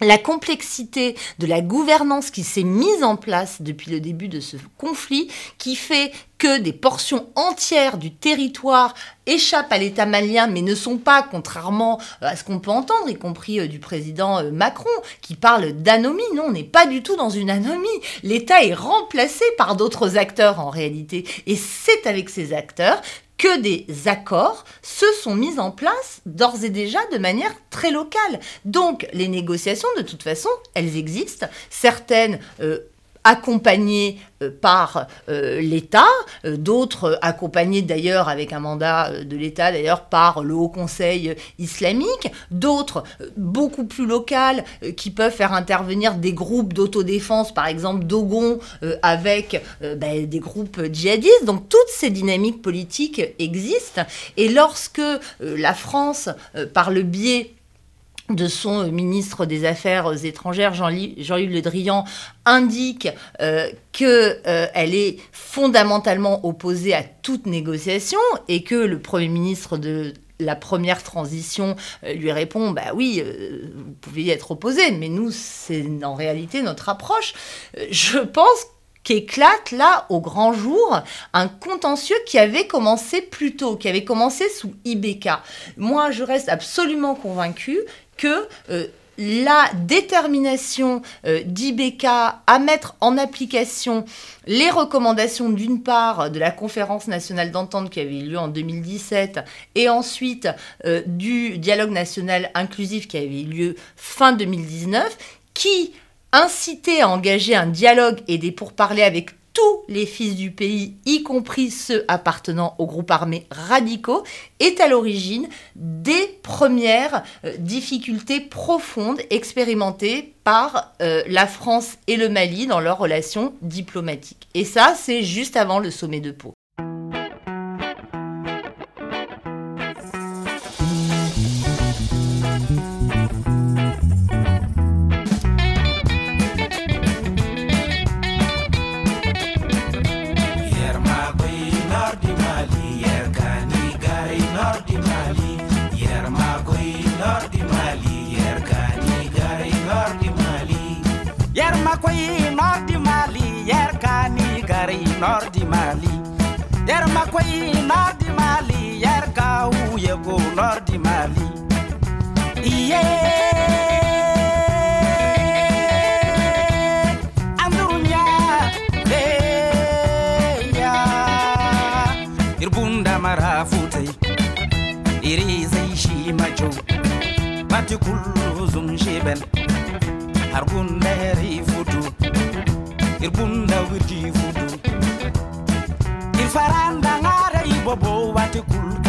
la complexité de la gouvernance qui s'est mise en place depuis le début de ce conflit, qui fait que des portions entières du territoire échappent à l'État malien, mais ne sont pas, contrairement à ce qu'on peut entendre, y compris euh, du président euh, Macron, qui parle d'anomie. Non, on n'est pas du tout dans une anomie. L'État est remplacé par d'autres acteurs en réalité. Et c'est avec ces acteurs que des accords se sont mis en place d'ores et déjà de manière très locale. Donc les négociations, de toute façon, elles existent. Certaines euh, accompagnés euh, par euh, l'État, euh, d'autres accompagnés d'ailleurs avec un mandat de l'État d'ailleurs par le Haut Conseil islamique, d'autres beaucoup plus locales qui peuvent faire intervenir des groupes d'autodéfense, par exemple Dogon, avec ben, des groupes djihadistes. Donc toutes ces dynamiques politiques existent et lorsque la France, par le biais de son euh, ministre des Affaires étrangères, Jean-Yves Le Drian, indique euh, qu'elle euh, est fondamentalement opposée à toute négociation et que le Premier ministre de la première transition lui répond bah oui vous pouvez y être opposé mais nous c'est en réalité notre approche je pense qu'éclate là au grand jour un contentieux qui avait commencé plus tôt, qui avait commencé sous IBK. Moi, je reste absolument convaincue que euh, la détermination euh, d'IBK à mettre en application les recommandations d'une part de la conférence nationale d'entente qui avait eu lieu en 2017 et ensuite euh, du dialogue national inclusif qui avait eu lieu fin 2019 qui incitait à engager un dialogue et des pourparlers avec tous les fils du pays, y compris ceux appartenant aux groupes armés radicaux, est à l'origine des premières euh, difficultés profondes expérimentées par euh, la France et le Mali dans leurs relations diplomatiques. Et ça, c'est juste avant le sommet de Pau. Nordi mali. Yer makoy nordi mali. Yer gaw yego nordi mali. Iye. Andurunya ya. Irbunda mara futai iri zai shi majo mati kullu zum sheben har gundari futu irbunda wirji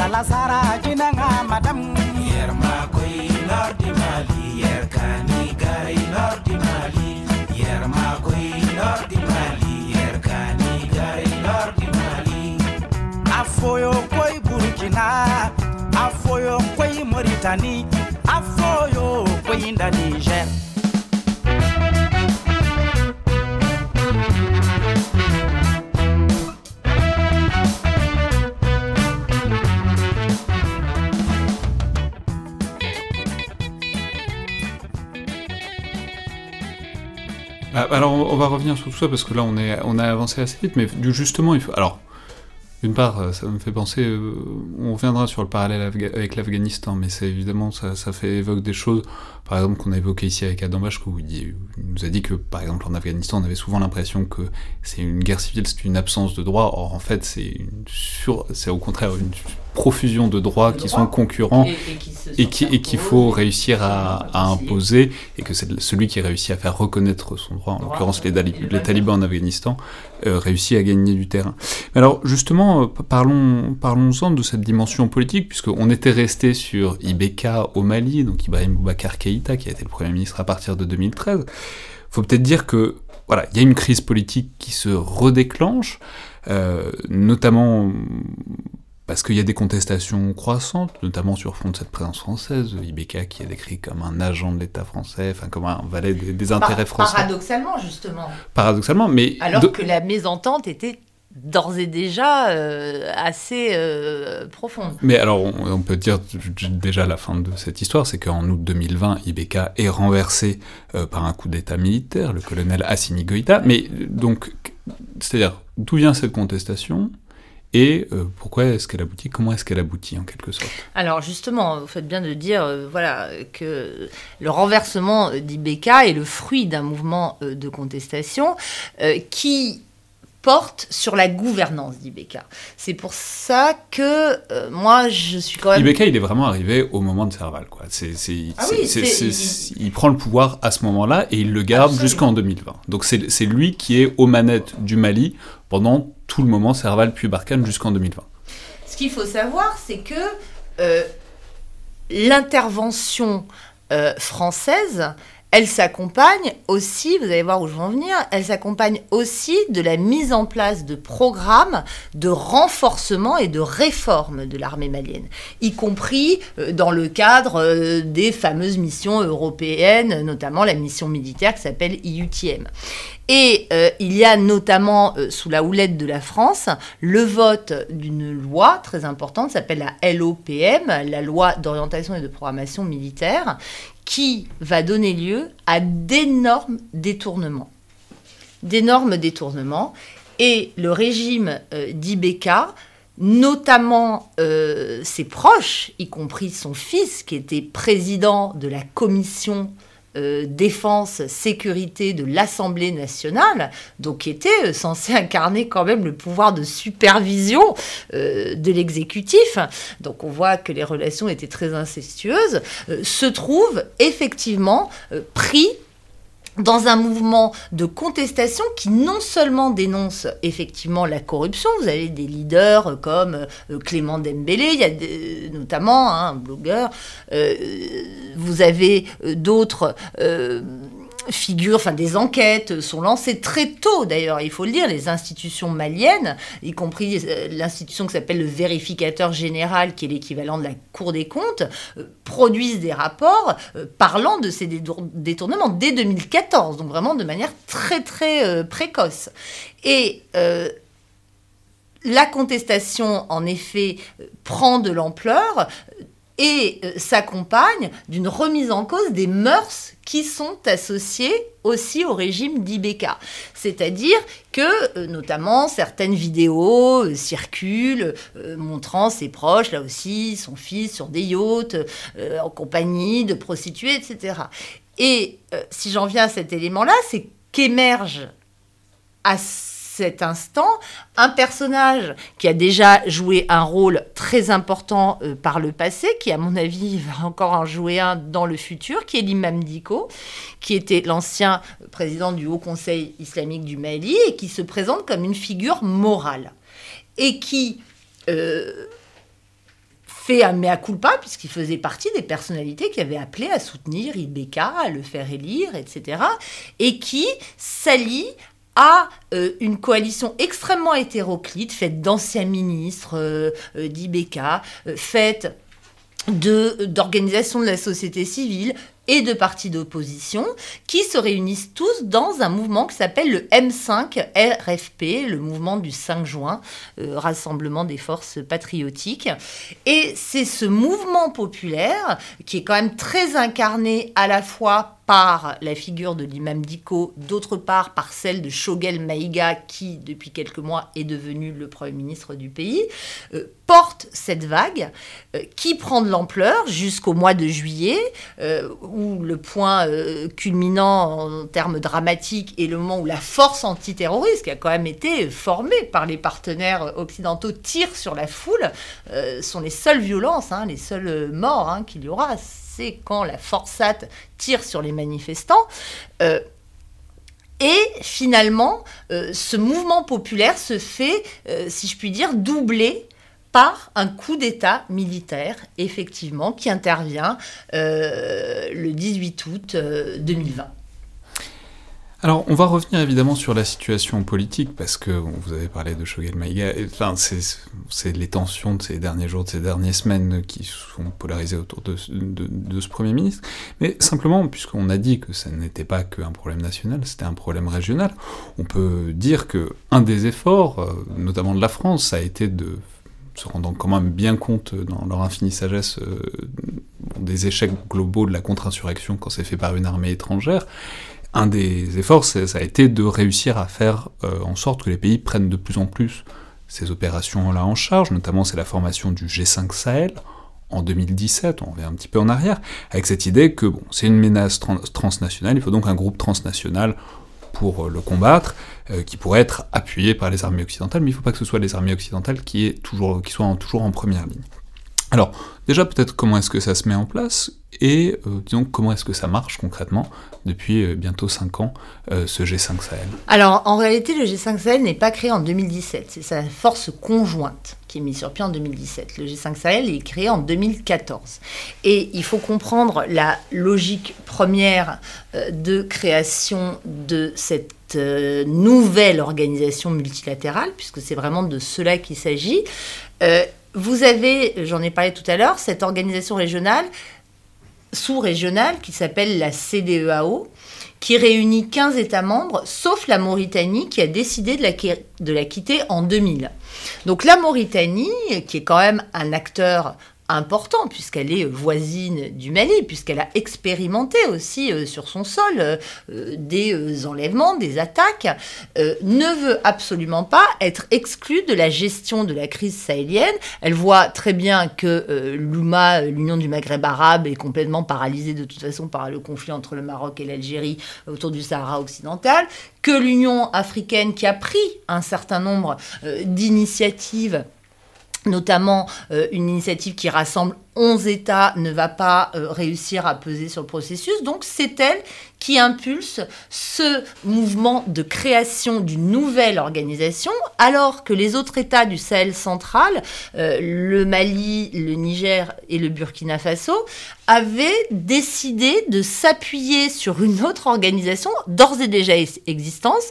kala sara jinanga madam yer ma koy nordi mali yer kani gare nordi mali yer ma koy nordi mali yer kani gare nordi mali afoyo koy burkina afoyo koy moritani afoyo koy nda niger alors on va revenir sur tout ça parce que là on, est, on a avancé assez vite, mais justement, il faut. Alors, D'une part, ça me fait penser, on reviendra sur le parallèle avec l'Afghanistan, mais c'est évidemment, ça, ça fait évoquer des choses par exemple, qu'on a évoqué ici avec Adam Bachko, où il, nous a dit que, par exemple, en Afghanistan, on avait souvent l'impression que c'est une guerre civile, c'est une absence de droits. Or, en fait, c'est au contraire une profusion de droits qui sont concurrents et, et qu'il faut réussir à, imposer, et que c'est celui qui réussit à faire reconnaître son droit, en l'occurrence les, les, talibans en Afghanistan, euh, réussit à gagner du terrain. Alors justement, euh, parlons, parlons-en de cette dimension politique, puisqu'on était resté sur Ibeka au Mali, donc Ibrahim Boubacar Keïta, qui a été le Premier ministre à partir de 2013. faut peut-être dire que voilà, il y a une crise politique qui se redéclenche, euh, notamment parce qu'il y a des contestations croissantes, notamment sur fond de cette présence française, Ibeka qui est décrit comme un agent de l'État français, enfin comme un valet des, intérêts français. Paradoxalement, justement. Paradoxalement, mais... Alors que la mésentente était d'ores et déjà euh, assez euh, profonde. Mais alors, on, peut dire déjà la fin de cette histoire, c'est qu'en août 2020, Ibeka est renversé euh, par un coup d'État militaire, le colonel Assimi Goïta. Mais donc, c'est-à-dire, d'où vient cette contestation et euh, pourquoi est-ce qu'elle aboutit? Comment est-ce qu'elle aboutit en quelque sorte? Alors justement, vous faites bien de dire euh, voilà, que le renversement d'Ibeka est le fruit d'un mouvement euh, de contestation qui porte sur la gouvernance d'Ibeka. C'est pour ça que moi, je suis quand même... Ibeka, il est vraiment arrivé au moment de Serval. Quoi. C'est, ah il... prend le pouvoir à ce moment-là et il le garde jusqu'en 2020. Donc c'est, lui qui est aux manettes du Mali pendant tout le moment Serval puis Barkhane jusqu'en 2020. Ce qu'il faut savoir, c'est que euh, l'intervention euh, française, elle s'accompagne aussi, vous allez voir où je veux en venir, elle s'accompagne aussi de la mise en place de programmes de renforcement et de réforme de l'armée malienne, y compris euh, dans le cadre des fameuses missions européennes, notamment la mission militaire qui s'appelle IUTM. Et euh, il y a notamment, euh, sous la houlette de la France, le vote d'une loi très importante, s'appelle la LOPM, la loi d'orientation et de programmation militaire, qui va donner lieu à d'énormes détournements. D'énormes détournements. Et le régime euh, d'IBK notamment ses proches, y compris son fils, qui était président de la commission euh, défense, sécurité de l'Assemblée nationale, donc qui était euh, censé incarner quand même le pouvoir de supervision euh, de l'exécutif, donc on voit que les relations étaient très incestueuses, se trouve effectivement pris dans un mouvement de contestation qui non seulement dénonce effectivement la corruption, vous avez des leaders comme euh, Clément Dembélé, il y a notamment hein, un blogueur, euh, vous avez euh, figures, enfin des enquêtes sont lancées très tôt d'ailleurs, il faut le dire, les institutions maliennes, y compris euh, l'institution qui s'appelle le vérificateur général, qui est l'équivalent de la Cour des comptes, euh, produisent des rapports euh, parlant de ces détournements dès 2014, donc vraiment de manière très très précoce. Et la contestation, en effet, prend de l'ampleur et s'accompagne d'une remise en cause des mœurs qui sont associés aussi au régime d'IBK. C'est-à-dire que, euh, notamment, certaines vidéos euh, circulent euh, montrant ses proches, là aussi, son fils sur des yachts, en compagnie de prostituées, etc. Et si j'en viens à cet élément-là, c'est qu'émerge cet instant un personnage qui a déjà joué un rôle très important euh, par le passé, qui à mon avis va encore en jouer un dans le futur, qui est l'imam Diko, qui était l'ancien président du Haut Conseil islamique du Mali et qui se présente comme une figure morale et qui euh, fait un mea culpa puisqu'il faisait partie des personnalités qui avaient appelé à soutenir Ibeka, à le faire élire, etc. et qui s'allie à euh, une coalition extrêmement hétéroclite, faite d'anciens ministres euh, euh, d'Ibeka, faite d'organisations de, la société civile et de partis d'opposition qui se réunissent tous dans un mouvement qui s'appelle le M5 RFP, le mouvement du 5 juin, Rassemblement des forces patriotiques. Et c'est ce mouvement populaire qui est quand même très incarné à la fois par la figure de l'imam Diko, d'autre part par celle de Shogel Maïga, qui depuis quelques mois est devenu le Premier ministre du pays, euh, porte cette vague euh, qui prend de l'ampleur jusqu'au mois de juillet, euh, où le point culminant en termes dramatiques est le moment où la force antiterroriste, qui a quand même été formée par les partenaires occidentaux, tire sur la foule, sont les seules violences, hein, les seules morts hein, qu'il y aura quand la forçat tire sur les manifestants. Euh, et finalement, euh, ce mouvement populaire se fait, euh, si je puis dire, doubler par un coup d'État militaire, effectivement, qui intervient le 18 août 2020. Alors, on va revenir évidemment sur la situation politique, parce que vous avez parlé de Shogel Maïga, enfin, c'est les tensions de ces derniers jours, de ces dernières semaines qui sont polarisées autour de, ce Premier ministre, mais simplement, puisqu'on a dit que ça n'était pas qu'un problème national, c'était un problème régional, on peut dire que un des efforts, euh, notamment de la France, a été de se rendant quand même bien compte dans leur infinie sagesse euh, des échecs globaux de la contre-insurrection quand c'est fait par une armée étrangère, un des efforts, ça a été de réussir à faire euh, en sorte que les pays prennent de plus en plus ces opérations-là en charge, notamment c'est la formation du G5 Sahel en 2017, on revient un petit peu en arrière, avec cette idée que c'est une menace transnationale, il faut donc un groupe transnational pour euh, le combattre, euh, qui pourrait être appuyé par les armées occidentales, mais il ne faut pas que ce soit les armées occidentales qui, soient toujours en première ligne. Alors, déjà peut-être comment est-ce que ça se met en place, et euh, comment est-ce que ça marche concrètement depuis euh, bientôt 5 ans, euh, ce G5 Sahel Alors en réalité, le G5 Sahel n'est pas créé en 2017, c'est sa force conjointe qui est mise sur pied en 2017. Le G5 Sahel est créé en 2014. Et il faut comprendre la logique première de création de cette nouvelle organisation multilatérale, puisque c'est vraiment de cela qu'il s'agit. vous avez, j'en ai parlé tout à l'heure, cette organisation régionale sous-régionale qui s'appelle la CDEAO, qui réunit 15 États membres, sauf la Mauritanie qui a décidé de la, quitter en 2000. Donc la Mauritanie, qui est quand même un acteur important puisqu'elle est voisine du Mali, puisqu'elle a expérimenté aussi euh, sur son sol euh, euh, des enlèvements, des attaques, ne veut absolument pas être exclue de la gestion de la crise sahélienne. Elle voit très bien que l'UMA, l'Union du Maghreb arabe, est complètement paralysée de toute façon par le conflit entre le Maroc et l'Algérie autour du Sahara occidental, que l'Union africaine qui a pris un certain nombre d'initiatives notamment euh, une initiative qui rassemble 11 États ne va pas euh, réussir à peser sur le processus. Donc c'est elle qui impulse ce mouvement de création d'une nouvelle organisation, alors que les autres États du Sahel central, euh, le Mali, le Niger et le Burkina Faso, avaient décidé de s'appuyer sur une autre organisation d'ores et déjà existante,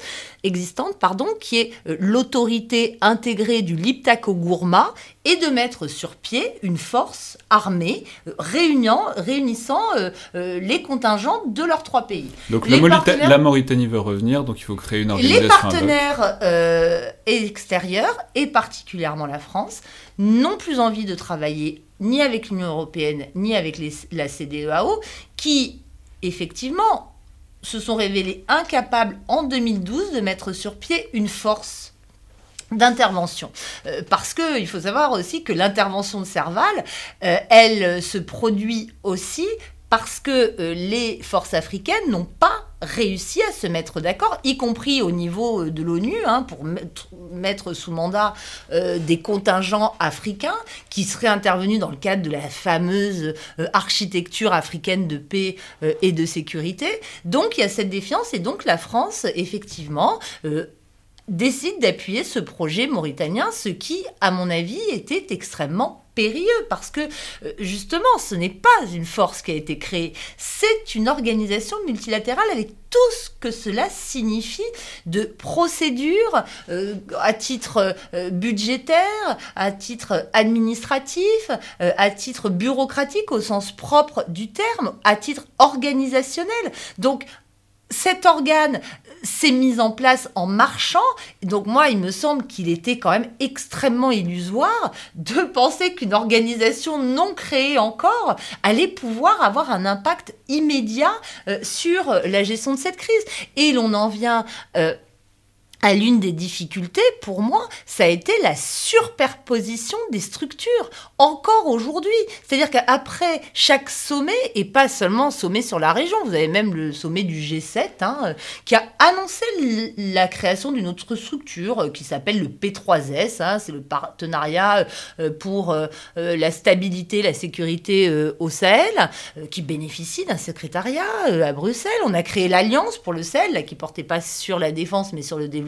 qui est euh, l'autorité intégrée du Liptako Gourma, et de mettre sur pied une force armée euh, réuniant, réunissant euh, euh, les contingents de leurs trois pays. Donc la, Mauritanie veut revenir, donc il faut créer une organisation. Les partenaires extérieurs, et particulièrement la France, n'ont plus envie de travailler ni avec l'Union européenne, ni avec la CDEAO, qui, effectivement, se sont révélés incapables en 2012 de mettre sur pied une force d'intervention. Euh, parce qu'il faut savoir aussi que l'intervention de Serval, euh, elle se produit aussi parce que euh, les forces africaines n'ont pas réussi à se mettre d'accord, y compris au niveau de l'ONU, hein, pour mettre, sous mandat des contingents africains qui seraient intervenus dans le cadre de la fameuse architecture africaine de paix et de sécurité. Donc il y a cette défiance et donc la France, effectivement, décide d'appuyer ce projet mauritanien, ce qui, à mon avis, était extrêmement périlleux parce que euh, justement ce n'est pas une force qui a été créée, c'est une organisation multilatérale avec tout ce que cela signifie de procédures euh, à titre euh, budgétaire, à titre administratif, à titre bureaucratique au sens propre du terme, à titre organisationnel. Donc cet organe s'est mis en place en marchant. Donc moi, il me semble qu'il était quand même extrêmement illusoire de penser qu'une organisation non créée encore allait pouvoir avoir un impact immédiat euh, sur la gestion de cette crise. Et l'on en vient... Euh, à l'une des difficultés, pour moi, ça a été la superposition des structures, encore aujourd'hui. C'est-à-dire qu'après chaque sommet, et pas seulement sommet sur la région, vous avez même le sommet du G7, hein, qui a annoncé la création d'une autre structure euh, qui s'appelle le P3S, hein, c'est le partenariat euh, pour euh, la stabilité, la sécurité au Sahel, qui bénéficie d'un secrétariat à Bruxelles. On a créé l'Alliance pour le Sahel, qui portait pas sur la défense, mais sur le développement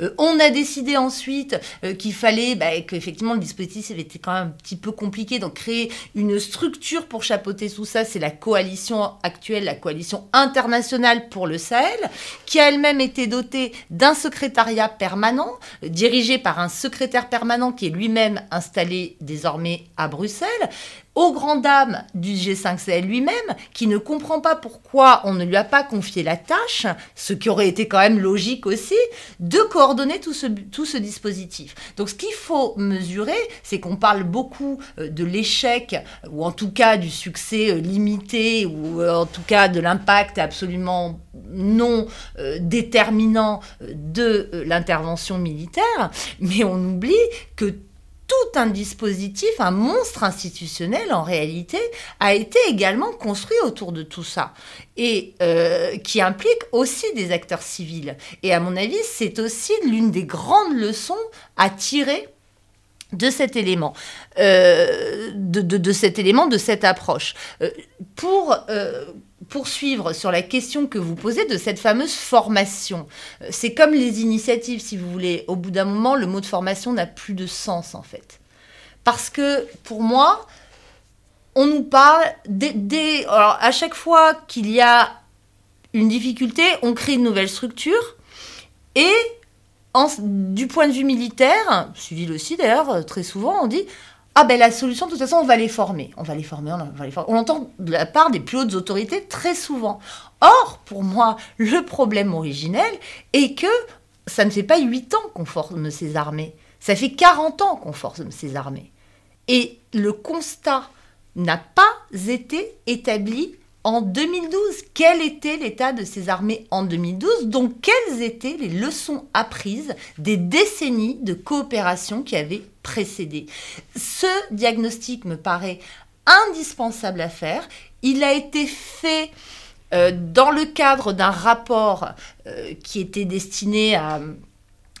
euh, on a décidé ensuite euh, qu'il fallait, bah, qu'effectivement le dispositif était quand même un petit peu compliqué, donc créer une structure pour chapeauter tout ça, c'est la coalition actuelle, la coalition internationale pour le Sahel, qui a elle-même été dotée d'un secrétariat permanent, dirigé par un secrétaire permanent qui est lui-même installé désormais à Bruxelles aux grandes dames du G5 Sahel lui-même, qui ne comprend pas pourquoi on ne lui a pas confié la tâche, ce qui aurait été quand même logique aussi, de coordonner tout ce, tout ce dispositif. Donc ce qu'il faut mesurer, c'est qu'on parle beaucoup euh, de l'échec, ou en tout cas du succès euh, limité, ou euh, en tout cas de l'impact absolument non déterminant de l'intervention militaire, mais on oublie que tout un dispositif, un monstre institutionnel en réalité, a été également construit autour de tout ça et euh, qui implique aussi des acteurs civils. Et à mon avis, c'est aussi l'une des grandes leçons à tirer de cet élément, euh, de, cet élément, de cette approche. Euh, pour poursuivre sur la question que vous posez de cette fameuse formation. Euh, c'est comme les initiatives, si vous voulez. Au bout d'un moment, le mot de formation n'a plus de sens, en fait. Parce que, pour moi, on nous parle des... alors, à chaque fois qu'il y a une difficulté, on crée une nouvelle structure. Et du point de vue militaire, civil aussi d'ailleurs, très souvent, on dit ah ben la solution, de toute façon, on va les former. On va les former, on va l'entend de la part des plus hautes autorités très souvent. Or, pour moi, le problème originel est que ça ne fait pas 8 ans qu'on forme ces armées. Ça fait 40 ans qu'on forme ces armées. Et le constat n'a pas été établi en 2012. Quel était l'état de ces armées en 2012 Donc, quelles étaient les leçons apprises des décennies de coopération qui avaient précédé? Ce diagnostic me paraît indispensable à faire. Il a été fait euh, dans le cadre d'un rapport euh, qui était destiné à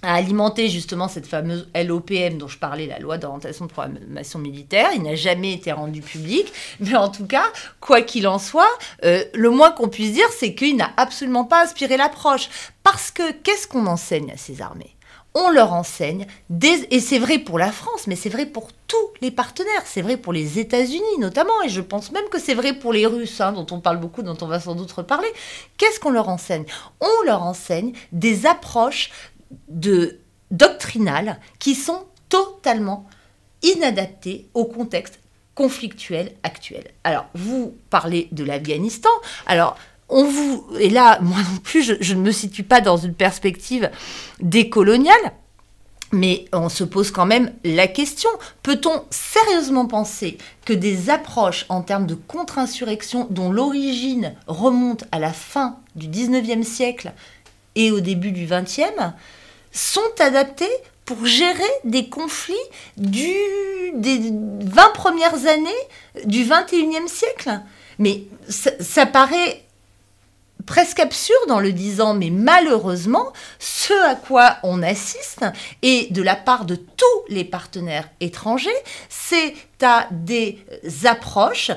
à alimenter justement cette fameuse LOPM dont je parlais, la loi d'orientation de programmation militaire. Il n'a jamais été rendu public, mais en tout cas, quoi qu'il en soit, euh, le moins qu'on puisse dire, c'est qu'il n'a absolument pas inspiré l'approche. Parce que qu'est-ce qu'on enseigne à ces armées? On leur enseigne, et c'est vrai pour la France, mais c'est vrai pour tous les partenaires, c'est vrai pour les États-Unis notamment, et je pense même que c'est vrai pour les Russes, hein, dont on parle beaucoup, dont on va sans doute reparler. Qu'est-ce qu'on leur enseigne? On leur enseigne des approches de doctrinales qui sont totalement inadaptées au contexte conflictuel actuel. Alors, vous parlez de l'Afghanistan. Alors, on vous. Et là, moi non plus, je, ne me situe pas dans une perspective décoloniale. Mais on se pose quand même la question, peut-on sérieusement penser que des approches en termes de contre-insurrection dont l'origine remonte à la fin du 19e siècle et au début du 20e sont adaptés pour gérer des conflits du, des 20 premières années du 21e siècle. Mais ça, paraît presque absurde en le disant, mais malheureusement, ce à quoi on assiste, et de la part de tous les partenaires étrangers, c'est à des approches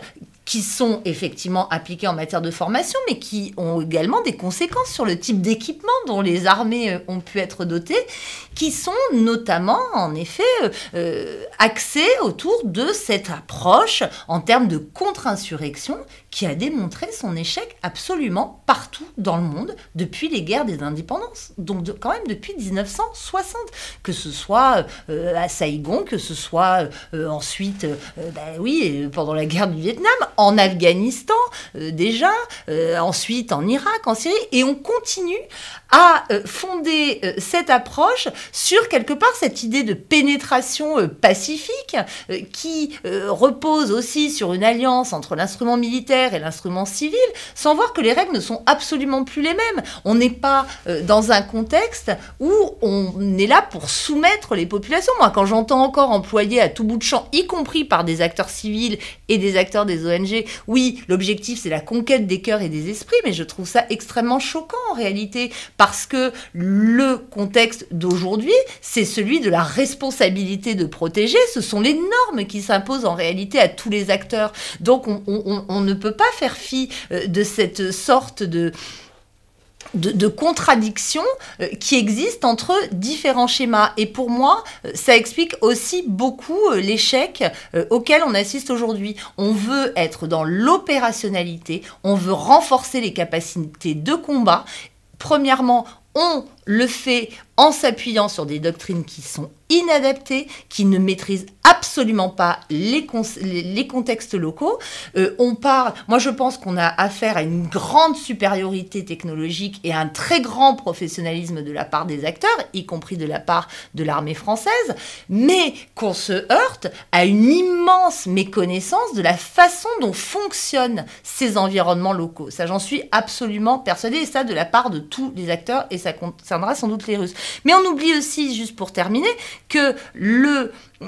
qui sont effectivement appliquées en matière de formation, mais qui ont également des conséquences sur le type d'équipement dont les armées euh, ont pu être dotées, qui sont notamment, en effet, euh, euh, axées autour de cette approche en termes de contre-insurrection qui a démontré son échec absolument partout dans le monde depuis les guerres des indépendances, donc quand même depuis 1960, que ce soit à Saigon, que ce soit ensuite, ben oui, pendant la guerre du Vietnam, en Afghanistan déjà, ensuite en Irak, en Syrie, et on continue à fonder cette approche sur quelque part cette idée de pénétration pacifique qui repose aussi sur une alliance entre l'instrument militaire et l'instrument civil, sans voir que les règles ne sont absolument plus les mêmes. On n'est pas dans un contexte où on est là pour soumettre les populations. Moi, quand j'entends encore employer à tout bout de champ, y compris par des acteurs civils et des acteurs des ONG, oui, l'objectif c'est la conquête des cœurs et des esprits, mais je trouve ça extrêmement choquant en réalité, parce que le contexte d'aujourd'hui, c'est celui de la responsabilité de protéger. Ce sont les normes qui s'imposent en réalité à tous les acteurs. Donc on, ne peut pas faire fi euh, de cette sorte de de, contradictions euh, qui existent entre différents schémas. Et pour moi, euh, ça explique aussi beaucoup l'échec auquel on assiste aujourd'hui. On veut être dans l'opérationnalité, on veut renforcer les capacités de combat. Premièrement, on le fait en s'appuyant sur des doctrines qui sont inadaptées, qui ne maîtrisent absolument pas les, les, contextes locaux. Euh, on parle, moi je pense qu'on a affaire à une grande supériorité technologique et un très grand professionnalisme de la part des acteurs, y compris de la part de l'armée française, mais qu'on se heurte à une immense méconnaissance de la façon dont fonctionnent ces environnements locaux. Ça j'en suis absolument persuadée, et ça de la part de tous les acteurs, et ça concernera sans doute les Russes. Mais on oublie aussi, juste pour terminer, que le euh,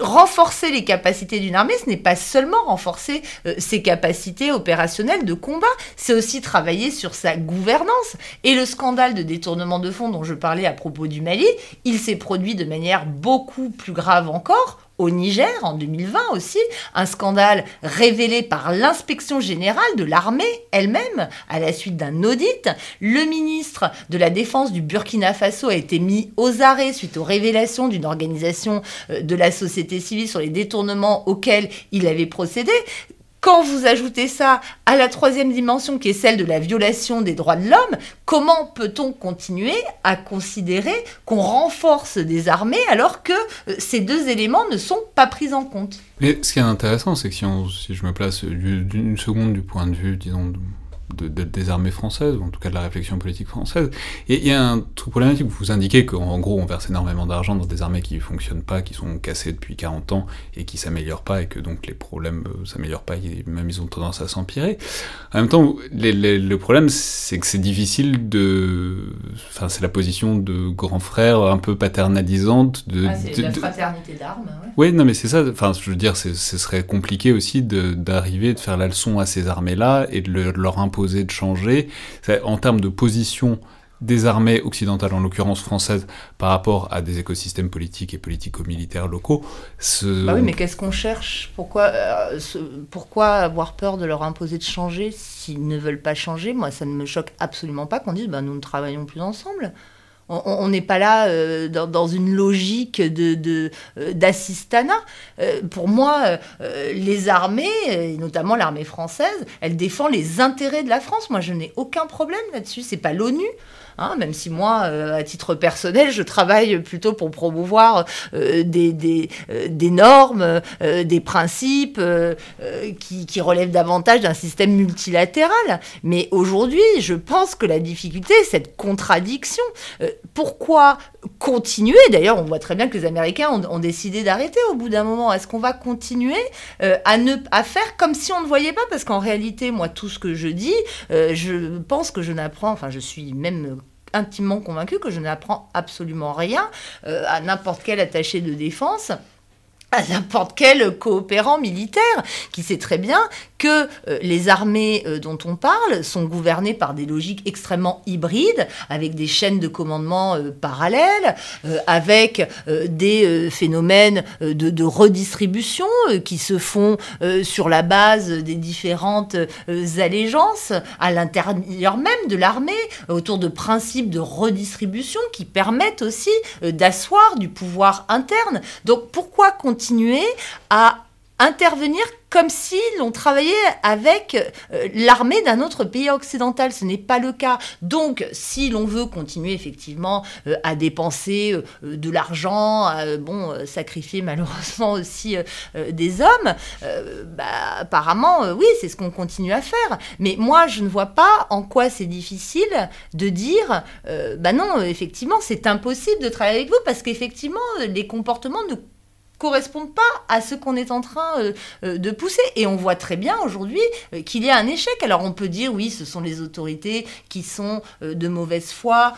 renforcer les capacités d'une armée, ce n'est pas seulement renforcer euh, ses capacités opérationnelles de combat, c'est aussi travailler sur sa gouvernance. Et le scandale de détournement de fonds dont je parlais à propos du Mali, il s'est produit de manière beaucoup plus grave encore au Niger en 2020 aussi, un scandale révélé par l'inspection générale de l'armée elle-même à la suite d'un audit. Le ministre de la Défense du Burkina Faso a été mis aux arrêts suite aux révélations d'une organisation euh, de la société civile sur les détournements auxquels il avait procédé. Quand vous ajoutez ça à la troisième dimension qui est celle de la violation des droits de l'homme, comment peut-on continuer à considérer qu'on renforce des armées alors que euh, ces deux éléments ne sont pas pris en compte? Mais ce qui est intéressant, c'est que si, si je me place d'une seconde du point de vue, disons, de, des armées françaises, ou en tout cas de la réflexion politique française. Et il y a un truc problématique, vous indiquez qu'en gros on verse énormément d'argent dans des armées qui ne fonctionnent pas, qui sont cassées depuis 40 ans, et qui s'améliorent pas, et que donc les problèmes euh, s'améliorent pas, et même ils ont tendance à s'empirer. En même temps, le problème c'est que c'est difficile de... Enfin c'est la position de grand frère un peu paternalisante. De, ah, c'est la fraternité d'armes, ouais. Oui, non mais c'est ça, enfin je veux dire, ce serait compliqué aussi d'arriver, de, de, faire la leçon à ces armées-là, et de leur imposer de changer. En termes de position des armées occidentales, en l'occurrence françaises, par rapport à des écosystèmes politiques et politico-militaires locaux. Bah oui, mais qu'est-ce qu'on cherche? Pourquoi, euh, pourquoi avoir peur de leur imposer de changer s'ils ne veulent pas changer? Moi, ça ne me choque absolument pas qu'on dise bah, nous ne travaillons plus ensemble. On n'est pas là euh, dans, une logique de, euh, d'assistanat. Euh, pour moi, les armées, notamment l'armée française, elle défend les intérêts de la France. Moi, je n'ai aucun problème là-dessus. C'est pas l'ONU. Hein, même si moi, à titre personnel, je travaille plutôt pour promouvoir des, des, normes, des principes qui, relèvent davantage d'un système multilatéral. Mais aujourd'hui, je pense que la difficulté, cette contradiction, pourquoi continuer? D'ailleurs, on voit très bien que les Américains ont, décidé d'arrêter au bout d'un moment. Est-ce qu'on va continuer euh, à, faire comme si on ne voyait pas? Parce qu'en réalité, moi, tout ce que je dis, euh, je pense que je n'apprends, enfin, je suis même intimement convaincu que je n'apprends absolument rien euh, à n'importe quel attaché de défense à n'importe quel coopérant militaire qui sait très bien que euh, les armées euh, dont on parle sont gouvernées par des logiques extrêmement hybrides, avec des chaînes de commandement euh, parallèles, avec des phénomènes de, redistribution qui se font sur la base des différentes allégeances à l'intérieur même de l'armée, autour de principes de redistribution qui permettent aussi d'asseoir du pouvoir interne. Donc pourquoi continuer à intervenir comme si l'on travaillait avec euh, l'armée d'un autre pays occidental. Ce n'est pas le cas. Donc, si l'on veut continuer effectivement euh, à dépenser euh, de l'argent, à bon, sacrifier malheureusement aussi des hommes, bah, apparemment, oui, c'est ce qu'on continue à faire. Mais moi, je ne vois pas en quoi c'est difficile de dire, bah non, effectivement, c'est impossible de travailler avec vous parce qu'effectivement, les comportements ne correspondent pas à ce qu'on est en train euh, euh, de pousser. Et on voit très bien aujourd'hui euh, qu'il y a un échec. Alors on peut dire oui, ce sont les autorités qui sont de mauvaise foi,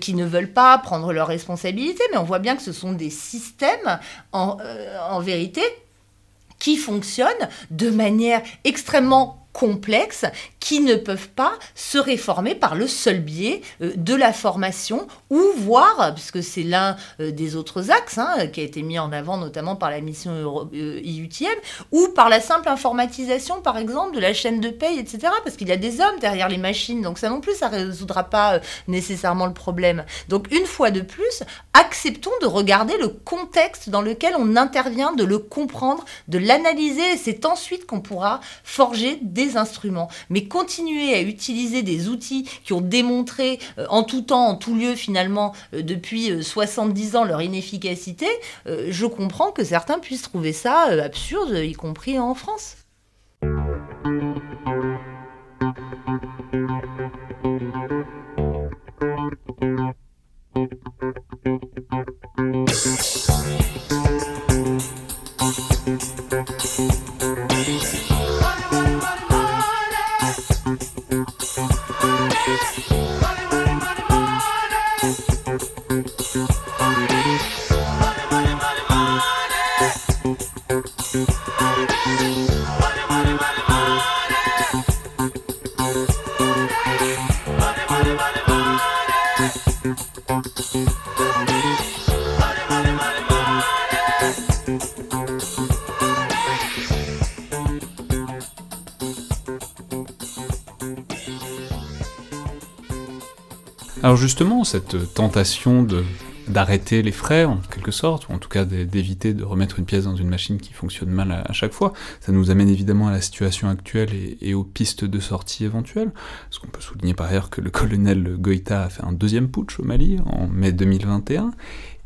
qui ne veulent pas prendre leurs responsabilités, mais on voit bien que ce sont des systèmes en, en vérité qui fonctionnent de manière extrêmement complexes qui ne peuvent pas se réformer par le seul biais euh, de la formation ou voir, puisque c'est l'un euh, des autres axes hein, qui a été mis en avant notamment par la mission IUTM, euh, ou par la simple informatisation par exemple de la chaîne de paye, etc. Parce qu'il y a des hommes derrière les machines, donc ça non plus, ça ne résoudra pas nécessairement le problème. Donc une fois de plus, acceptons de regarder le contexte dans lequel on intervient, de le comprendre, de l'analyser, et c'est ensuite qu'on pourra forger des instruments. Mais continuer à utiliser des outils qui ont démontré euh, en tout temps, en tout lieu finalement, euh, depuis 70 euh, ans leur inefficacité, je comprends que certains puissent trouver ça absurde, y compris en France. Alors justement, cette tentation d'arrêter les frais en quelque sorte, ou en tout cas d'éviter de remettre une pièce dans une machine qui fonctionne mal à, chaque fois. Ça nous amène évidemment à la situation actuelle et, aux pistes de sortie éventuelles. Parce qu'on peut souligner par ailleurs que le colonel Goïta a fait un deuxième putsch au Mali en mai 2021,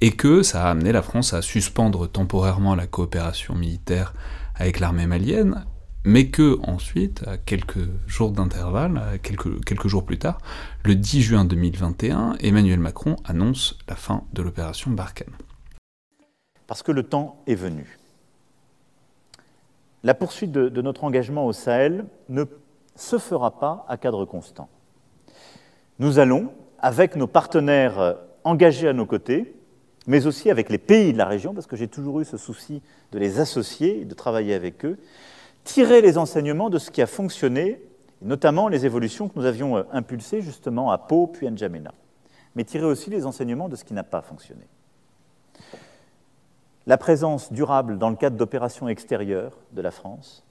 et que ça a amené la France à suspendre temporairement la coopération militaire avec l'armée malienne, mais que ensuite, à quelques jours d'intervalle, quelques, jours plus tard, le 10 juin 2021, Emmanuel Macron annonce la fin de l'opération Barkhane. Parce que le temps est venu. La poursuite de, de notre engagement au Sahel ne se fera pas à cadre constant. Nous allons, avec nos partenaires engagés à nos côtés, mais aussi avec les pays de la région, parce que j'ai toujours eu ce souci de les associer et de travailler avec eux, tirer les enseignements de ce qui a fonctionné, notamment les évolutions que nous avions euh, impulsées justement à Pau puis à N'Djamena, mais tirer aussi les enseignements de ce qui n'a pas fonctionné. La présence durable dans le cadre d'opérations extérieures de la France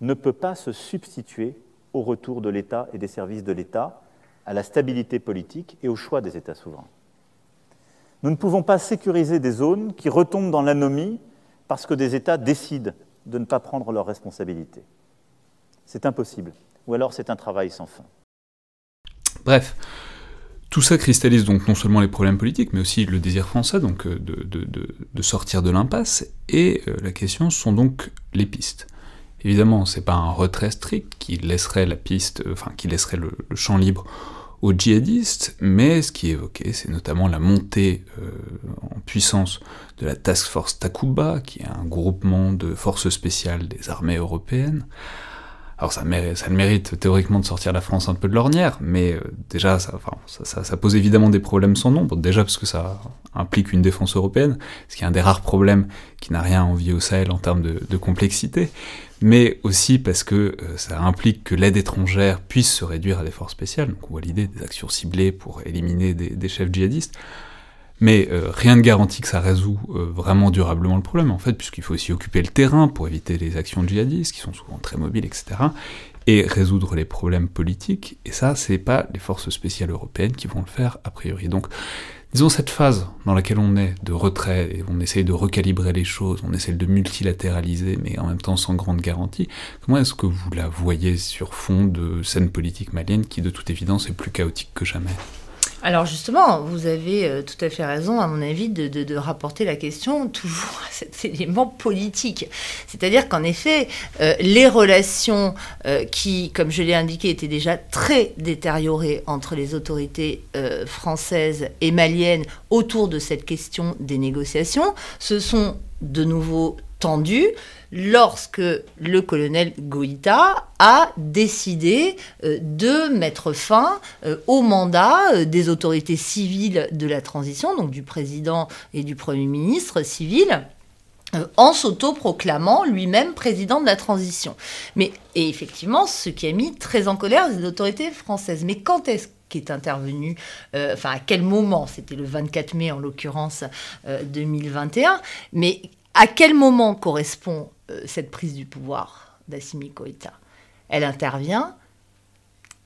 ne peut pas se substituer au retour de l'État et des services de l'État, à la stabilité politique et au choix des États souverains. Nous ne pouvons pas sécuriser des zones qui retombent dans l'anomie parce que des États décident de ne pas prendre leurs responsabilités. C'est impossible. Ou alors c'est un travail sans fin. Bref, tout ça cristallise donc non seulement les problèmes politiques, mais aussi le désir français euh, de, sortir de l'impasse. Et euh, la question sont donc les pistes. Évidemment, c'est pas un retrait strict qui laisserait la piste, euh, enfin qui laisserait le champ libre aux djihadistes, mais ce qui est évoqué, c'est notamment la montée euh, en puissance de la Task Force Takuba, qui est un groupement de forces spéciales des armées européennes. Alors ça, mérite, ça le mérite théoriquement de sortir la France un peu de l'ornière, mais euh, déjà ça, pose évidemment des problèmes sans nombre, déjà parce que ça implique une défense européenne, ce qui est un des rares problèmes qui n'a rien à envier au Sahel en termes de complexité, mais aussi parce que euh, ça implique que l'aide étrangère puisse se réduire à des forces spéciales, donc on voit l'idée des actions ciblées pour éliminer des, chefs djihadistes, mais euh, rien ne garantit que ça résout euh, vraiment durablement le problème, en fait, puisqu'il faut aussi occuper le terrain pour éviter les actions djihadistes, qui sont souvent très mobiles, etc., et résoudre les problèmes politiques, et ça, c'est pas les forces spéciales européennes qui vont le faire, a priori. Donc, Disons cette phase dans laquelle on est de retrait et on essaye de recalibrer les choses, on essaye de multilatéraliser, mais en même temps sans grande garantie. Comment est-ce que vous la voyez sur fond de scène politique malienne qui, de toute évidence, est plus chaotique que jamais? Alors justement, vous avez euh, tout à fait raison, à mon avis, de, rapporter la question toujours à cet élément politique. C'est-à-dire qu'en effet, euh, les relations euh, qui, comme je l'ai indiqué, étaient déjà très détériorées entre les autorités françaises et maliennes autour de cette question des négociations, se sont de nouveau tendues lorsque le colonel Goïta a décidé euh, de mettre fin euh, au mandat euh, des autorités civiles de la transition, donc du président et du Premier ministre civil en s'autoproclamant lui-même président de la transition. Mais et effectivement, ce qui a mis très en colère les autorités françaises. Mais quand est-ce qu'est intervenu, enfin à quel moment, c'était le 24 mai en l'occurrence 2021, mais à quel moment correspond euh, cette prise du pouvoir d'Assimi Koïta? Elle intervient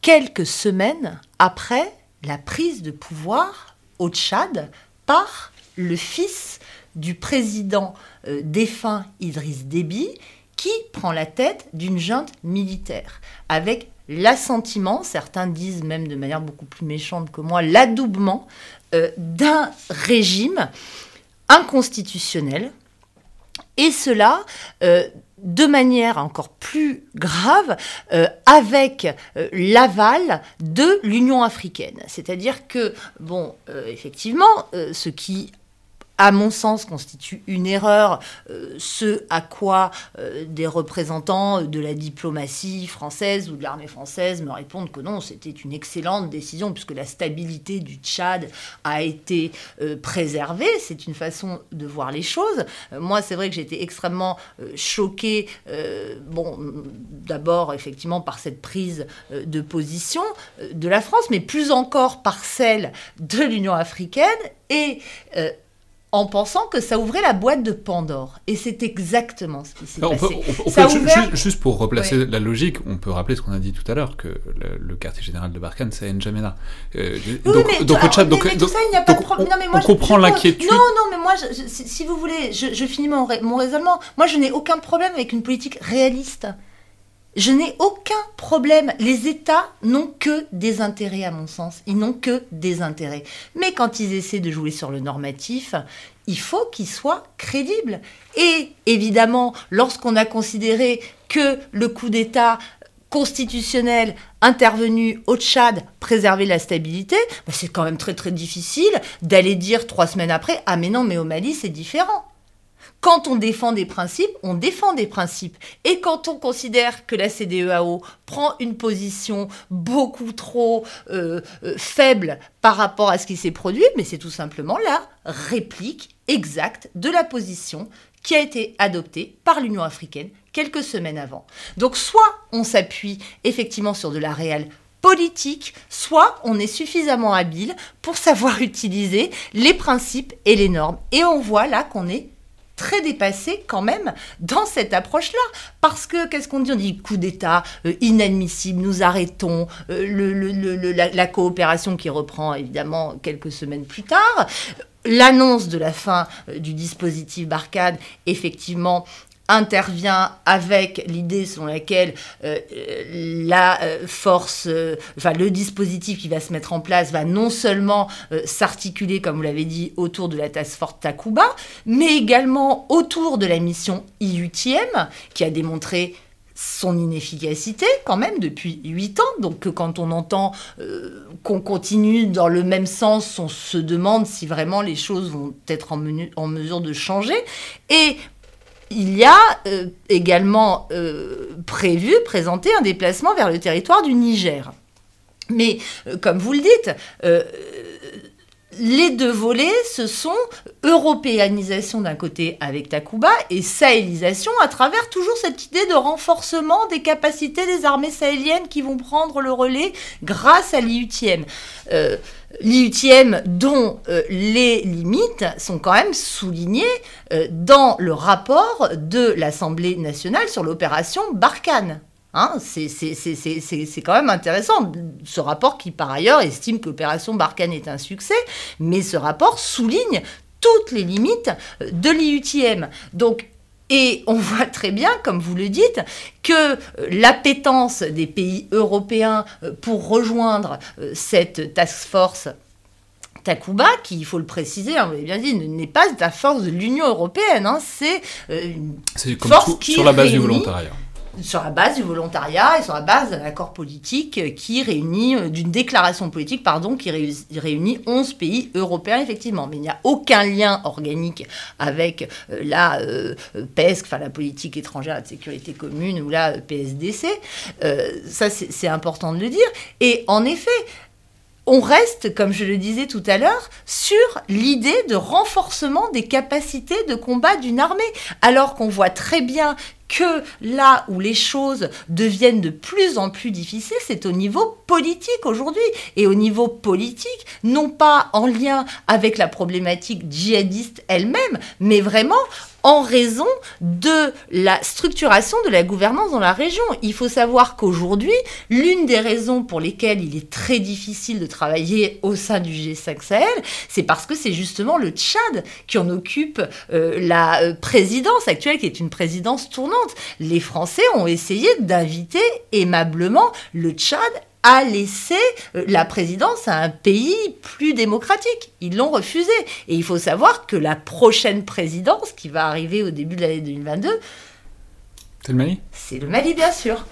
quelques semaines après la prise de pouvoir au Tchad par le fils du président euh, défunt Idriss Déby, qui prend la tête d'une junte militaire, avec l'assentiment, certains disent même de manière beaucoup plus méchante que moi, l'adoubement euh, d'un régime inconstitutionnel et cela euh, de manière encore plus grave euh, avec euh, l'aval de l'Union africaine. C'est-à-dire que, bon, effectivement, ce qui à mon sens, constitue une erreur, euh, ce à quoi euh, des représentants de la diplomatie française ou de l'armée française me répondent que non, c'était une excellente décision puisque la stabilité du Tchad a été euh, préservée. C'est une façon de voir les choses. moi, c'est vrai que été extrêmement choquée, bon, d'abord effectivement par cette prise de position de la France, mais plus encore par celle de l'Union africaine et en pensant que ça ouvrait la boîte de Pandore. Et c'est exactement ce qui s'est passé. juste, pour replacer la logique, on peut rappeler ce qu'on a dit tout à l'heure, que le, quartier général de Barkhane, c'est N'Djamena. Euh, donc, mais, donc, au Tchad, donc, ça, il n'y a pas de problème. On, on comprend l'inquiétude. Non, non, mais moi, si, vous voulez, je, finis mon, mon raisonnement. Moi, je n'ai aucun problème avec une politique réaliste. Je n'ai aucun problème. Les États n'ont que des intérêts, à mon sens. Ils n'ont que des intérêts. Mais quand ils essaient de jouer sur le normatif, il faut qu'ils soient crédibles. Et évidemment, lorsqu'on a considéré que le coup d'État constitutionnel intervenu au Tchad préservait la stabilité, bah, c'est quand même très très difficile d'aller dire trois semaines après, ah mais non, mais au Mali c'est différent. Quand on défend des principes, on défend des principes. Et quand on considère que la CDEAO prend une position beaucoup trop euh, euh, faible par rapport à ce qui s'est produit, mais c'est tout simplement la réplique exacte de la position qui a été adoptée par l'Union africaine quelques semaines avant. Donc soit on s'appuie effectivement sur de la réelle politique, soit on est suffisamment habile pour savoir utiliser les principes et les normes. Et on voit là qu'on est très dépassé quand même dans cette approche-là. Parce que, qu'est-ce qu'on dit? On dit coup d'État, euh, inadmissible, nous arrêtons, euh, le, la, coopération qui reprend évidemment quelques semaines plus tard. L'annonce de la fin euh, du dispositif Barcade, effectivement, intervient avec l'idée selon laquelle euh, la euh, force, euh, le dispositif qui va se mettre en place va non seulement s'articuler, comme vous l'avez dit, autour de la task force Takuba, mais également autour de la mission IUTM, qui a démontré son inefficacité quand même depuis huit ans. Donc quand on entend qu'on continue dans le même sens, on se demande si vraiment les choses vont être en, en mesure de changer. Et il y a euh, également euh, prévu, présenté un déplacement vers le territoire du Niger. Mais, euh, comme vous le dites, les deux volets, ce sont européanisation d'un côté avec Takuba et sahélisation à travers toujours cette idée de renforcement des capacités des armées sahéliennes qui vont prendre le relais grâce à l'IUTM. Euh, L'IUTM dont euh, les limites sont quand même soulignées euh, dans le rapport de l'Assemblée nationale sur l'opération Barkhane. Hein, c'est quand même intéressant. Ce rapport qui, par ailleurs, estime que l'opération Barkhane est un succès, mais ce rapport souligne toutes les limites de l'IUTM. Donc, et on voit très bien, comme vous le dites, que l'appétence des pays européens pour rejoindre cette task force Takuba, qui, il faut le préciser, hein, vous l'avez bien dit, n'est pas la force de l'Union européenne. Hein, c'est euh, une force qui sur la base du volontariat sur la base du volontariat et sur la base d'un accord politique qui réunit, euh, d'une déclaration politique, pardon, qui réunit 11 pays européens, effectivement. Mais il n'y a aucun lien organique avec euh, la euh, PESC, enfin la politique étrangère de sécurité commune, ou la PSDC. ça, c'est important de le dire. Et en effet, on reste, comme je le disais tout à l'heure, sur l'idée de renforcement des capacités de combat d'une armée, alors qu'on voit très bien que là où les choses deviennent de plus en plus difficiles, c'est au niveau politique aujourd'hui. Et au niveau politique, non pas en lien avec la problématique djihadiste elle-même, mais vraiment en raison de la structuration de la gouvernance dans la région. Il faut savoir qu'aujourd'hui, l'une des raisons pour lesquelles il est très difficile de travailler au sein du G5 Sahel, c'est parce que c'est justement le Tchad qui en occupe euh, la euh, présidence actuelle, qui est une présidence tournante les Français ont essayé d'inviter aimablement le Tchad à laisser euh, la présidence à un pays plus démocratique. Ils l'ont refusé. Et il faut savoir que la prochaine présidence, qui va arriver au début de l'année 2022, c'est le Mali? C'est le Mali, bien sûr.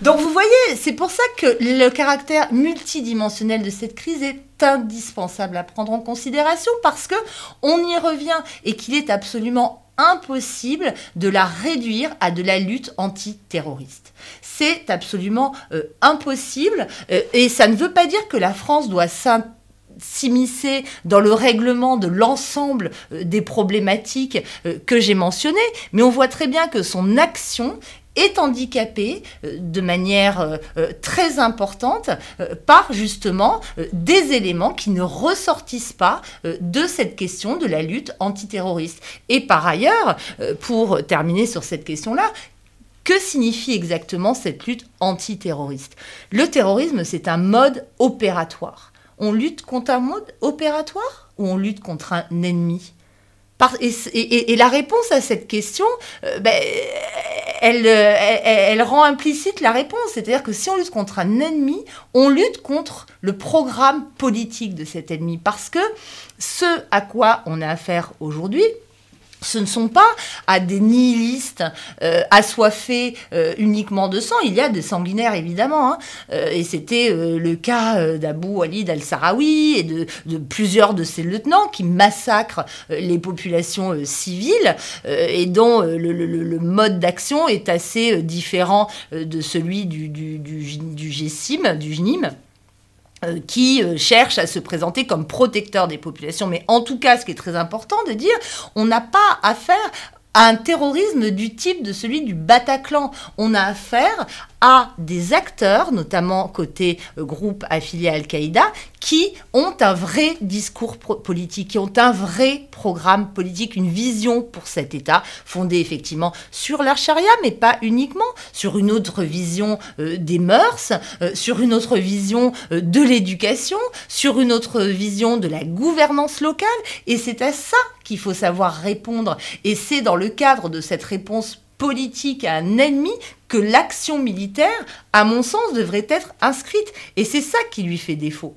Donc vous voyez, c'est pour ça que le caractère multidimensionnel de cette crise est indispensable à prendre en considération parce que on y revient et qu'il est absolument impossible de la réduire à de la lutte antiterroriste. C'est absolument euh, impossible euh, et ça ne veut pas dire que la France doit s'immiscer dans le règlement de l'ensemble euh, des problématiques que j'ai mentionnées, mais on voit très bien que son action est handicapé euh, de manière euh, euh, très importante par justement des éléments qui ne ressortissent pas de cette question de la lutte antiterroriste. Et par ailleurs, pour terminer sur cette question-là, que signifie exactement cette lutte antiterroriste? Le terrorisme, c'est un mode opératoire. On lutte contre un mode opératoire ou on lutte contre un ennemi? Et, la réponse à cette question, euh, ben, elle, elle, rend implicite la réponse. C'est-à-dire que si on lutte contre un ennemi, on lutte contre le programme politique de cet ennemi. Parce que ce à quoi on a affaire aujourd'hui, ce ne sont pas à des nihilistes euh, assoiffés euh, uniquement de sang. Il y a des sanguinaires, évidemment. Hein. Euh, et c'était le cas d'Abou Walid al-Sarawi et de, plusieurs de ses lieutenants qui massacrent les populations civiles et dont le, mode d'action est assez différent de celui du, du GSIM, du GNIM. Euh, qui euh, cherche à se présenter comme protecteur des populations. Mais en tout cas, ce qui est très important de dire, on n'a pas affaire à un terrorisme du type de celui du Bataclan. On a affaire à des acteurs, notamment côté euh, groupe affilié à Al-Qaïda, qui ont un vrai discours politique, qui ont un vrai programme politique, une vision pour cet État, fondée effectivement sur la charia, mais pas uniquement, sur une autre vision euh, des mœurs, euh, sur une autre vision de l'éducation, sur une autre vision de la gouvernance locale, et c'est à ça qu'il faut savoir répondre. Et c'est dans le cadre de cette réponse politique à un ennemi que l'action militaire, à mon sens, devrait être inscrite. Et c'est ça qui lui fait défaut.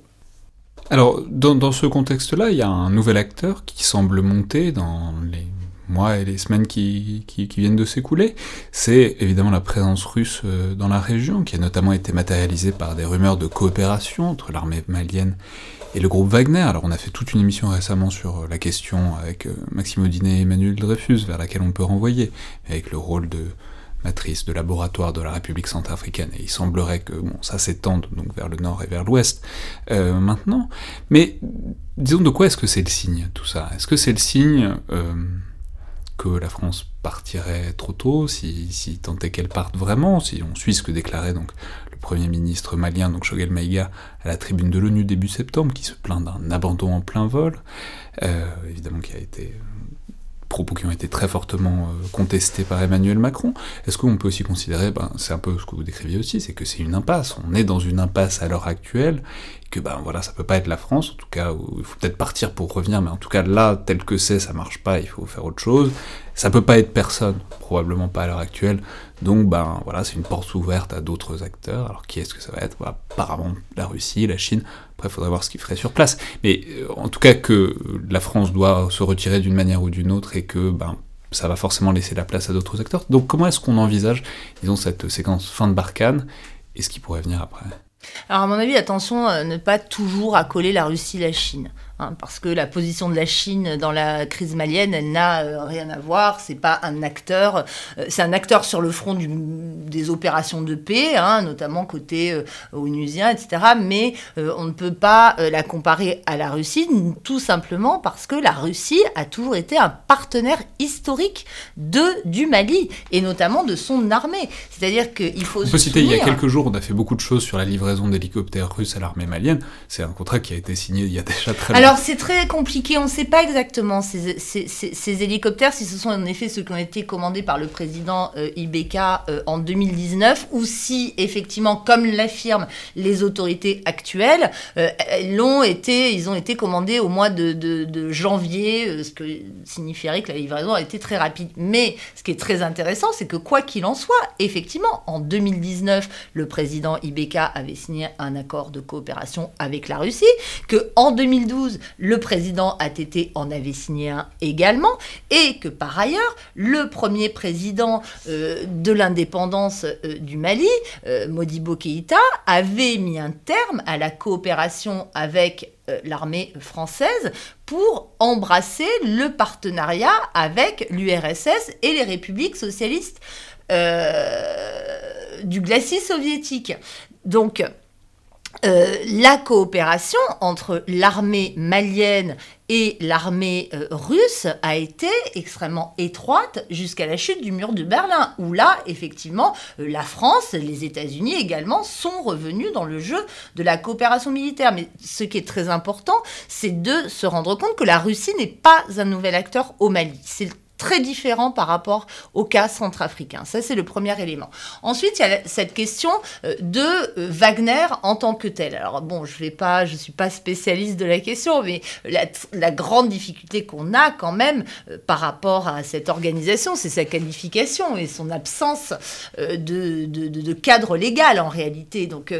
Alors, dans, ce contexte-là, il y a un nouvel acteur qui semble monter dans les mois et les semaines qui, qui, viennent de s'écouler. C'est évidemment la présence russe euh, dans la région, qui a notamment été matérialisée par des rumeurs de coopération entre l'armée malienne et le groupe Wagner, alors on a fait toute une émission récemment sur euh, la question avec euh, Maxime Audinet et Emmanuel Dreyfus, vers laquelle on peut renvoyer, avec le rôle de matrice de laboratoire de la République centrafricaine, et il semblerait que bon, ça s'étende donc vers le nord et vers l'ouest euh, maintenant. Mais disons de quoi est-ce que c'est le signe tout ça? Est-ce que c'est le signe que la France partirait trop tôt, si, tant est qu'elle parte vraiment, si on suit ce que déclarait donc Premier ministre malien, donc Shogel Maïga, à la tribune de l'ONU début septembre, qui se plaint d'un abandon en plein vol, euh, évidemment qui a été propos qui ont été très fortement euh, contestés par Emmanuel Macron. Est-ce qu'on peut aussi considérer, ben, c'est un peu ce que vous décriviez aussi, c'est que c'est une impasse. On est dans une impasse à l'heure actuelle, et que ben voilà, ça peut pas être la France, en tout cas, il faut peut-être partir pour revenir, mais en tout cas là, tel que c'est, ça marche pas, il faut faire autre chose. Ça peut pas être personne, probablement pas à l'heure actuelle. Donc ben voilà, c'est une porte ouverte à d'autres acteurs. Alors qui est-ce que ça va être? Voilà, Apparemment la Russie, la Chine. Après, il faudrait voir ce qu'ils ferait sur place. Mais euh, en tout cas que la France doit se retirer d'une manière ou d'une autre et que ben ça va forcément laisser la place à d'autres acteurs. Donc comment est-ce qu'on envisage, disons, cette séquence fin de Barkhane et ce qui pourrait venir après? Alors à mon avis, attention ne pas toujours accoler la Russie la Chine. Hein, parce que la position de la Chine dans la crise malienne, elle n'a euh, rien à voir. C'est pas un acteur, euh, c'est un acteur sur le front du, des opérations de paix, hein, notamment côté euh, onusien, etc. Mais on ne peut pas la comparer à la Russie, tout simplement parce que la Russie a toujours été un partenaire historique de du Mali et notamment de son armée. C'est-à-dire qu'il faut. On peut citer il y a quelques jours, on a fait beaucoup de choses sur la livraison d'hélicoptères russes à l'armée malienne. C'est un contrat qui a été signé il y a déjà très longtemps. Alors c'est très compliqué, on ne sait pas exactement ces, hélicoptères, si ce sont en effet ceux qui ont été commandés par le président euh, Ibeka euh, en 2019, ou si effectivement, comme l'affirment les autorités actuelles, euh, ils ont été commandés au mois de, janvier, ce qui signifierait que la livraison a été très rapide. Mais ce qui est très intéressant, c'est que quoi qu'il en soit, effectivement, en 2019, le président Ibeka avait signé un accord de coopération avec la Russie, que en 2012, le président ATT en avait signé un également, et que par ailleurs, le premier président euh, de l'indépendance euh, du Mali, euh, Modibo Keïta, avait mis un terme à la coopération avec l'armée française pour embrasser le partenariat avec l'URSS et les républiques socialistes du glacis soviétique. Donc, euh, la coopération entre l'armée malienne et l'armée euh, russe a été extrêmement étroite jusqu'à la chute du mur de Berlin, où là, effectivement, euh, la France, les États-Unis également sont revenus dans le jeu de la coopération militaire. Mais ce qui est très important, c'est de se rendre compte que la Russie n'est pas un nouvel acteur au Mali. C'est très différent par rapport au cas centrafricain. Ça, c'est le premier élément. Ensuite, il y a cette question euh, de euh, Wagner en tant que tel. Alors bon, je vais pas, je suis pas spécialiste de la question, mais la, grande difficulté qu'on a quand même euh, par rapport à cette organisation, c'est sa qualification et son absence de, cadre légal en réalité. Donc,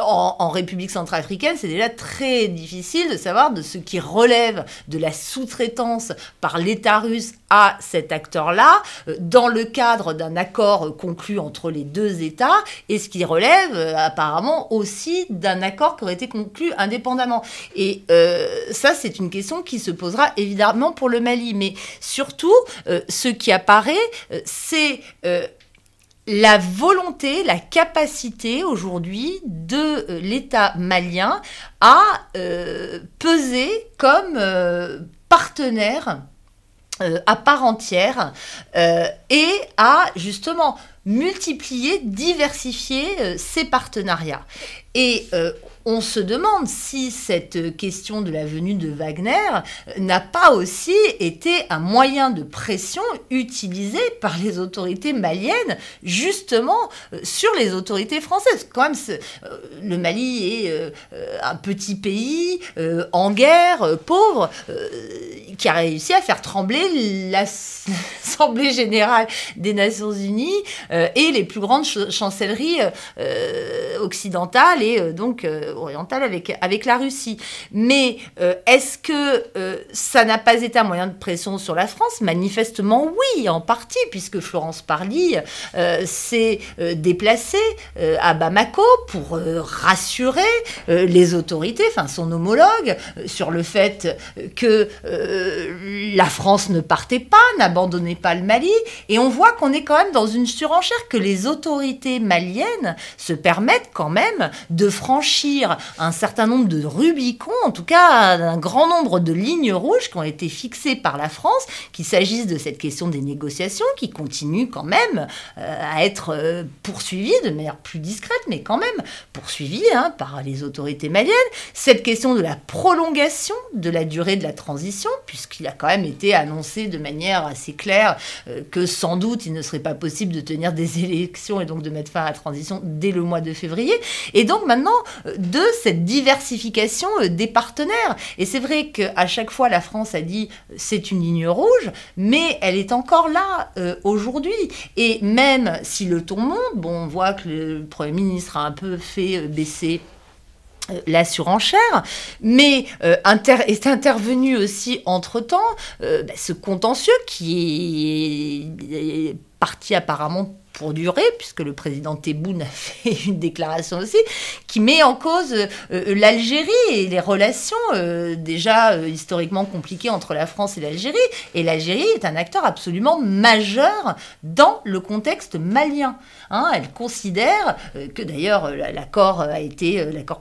en République centrafricaine, c'est déjà très difficile de savoir de ce qui relève de la sous-traitance par l'État russe à cet acteur-là euh, dans le cadre d'un accord conclu entre les deux États et ce qui relève euh, apparemment aussi d'un accord qui aurait été conclu indépendamment. Et euh, ça, c'est une question qui se posera évidemment pour le Mali. Mais surtout, ce qui apparaît, c'est la volonté, la capacité aujourd'hui de l'État malien à peser comme partenaire euh, à part entière euh, et à justement multiplier, diversifier euh, ces partenariats. Et on se demande si cette question de la venue de Wagner n'a pas aussi été un moyen de pression utilisé par les autorités maliennes, justement euh, sur les autorités françaises. Quand même, euh, le Mali est euh, un petit pays en guerre, pauvre, qui a réussi à faire trembler l'Assemblée générale des Nations Unies et les plus grandes chancelleries occidentales et donc orientale avec, avec la Russie. Mais euh, est-ce que euh, ça n'a pas été un moyen de pression sur la France? Manifestement oui, en partie, puisque Florence Parly euh, s'est déplacée à Bamako pour rassurer les autorités, enfin son homologue, sur le fait que la France ne partait pas, n'abandonnait pas le Mali. Et on voit qu'on est quand même dans une surenchère que les autorités maliennes se permettent quand même de franchir un certain nombre de Rubicons, en tout cas un grand nombre de lignes rouges qui ont été fixées par la France, qu'il s'agisse de cette question des négociations qui continuent quand même euh, à être euh, poursuivies de manière plus discrète, mais quand même poursuivies hein, par les autorités maliennes, cette question de la prolongation de la durée de la transition, puisqu'il a quand même été annoncé de manière assez claire euh, que sans doute il ne serait pas possible de tenir des élections et donc de mettre fin à la transition dès le mois de février. Et donc maintenant, de cette diversification des partenaires. Et c'est vrai qu'à chaque fois, la France a dit c'est une ligne rouge, mais elle est encore là euh, aujourd'hui. Et même si le ton monte, bon, on voit que le Premier ministre a un peu fait euh, baisser euh, la surenchère, mais est intervenu aussi entre-temps bah, ce contentieux qui est parti apparemment pour durer, puisque le président Tebboune a fait une déclaration aussi, qui met en cause euh, l'Algérie et les relations euh, déjà euh, historiquement compliquées entre la France et l'Algérie. Et l'Algérie est un acteur absolument majeur dans le contexte malien. Hein. elle considère que d'ailleurs l'accord a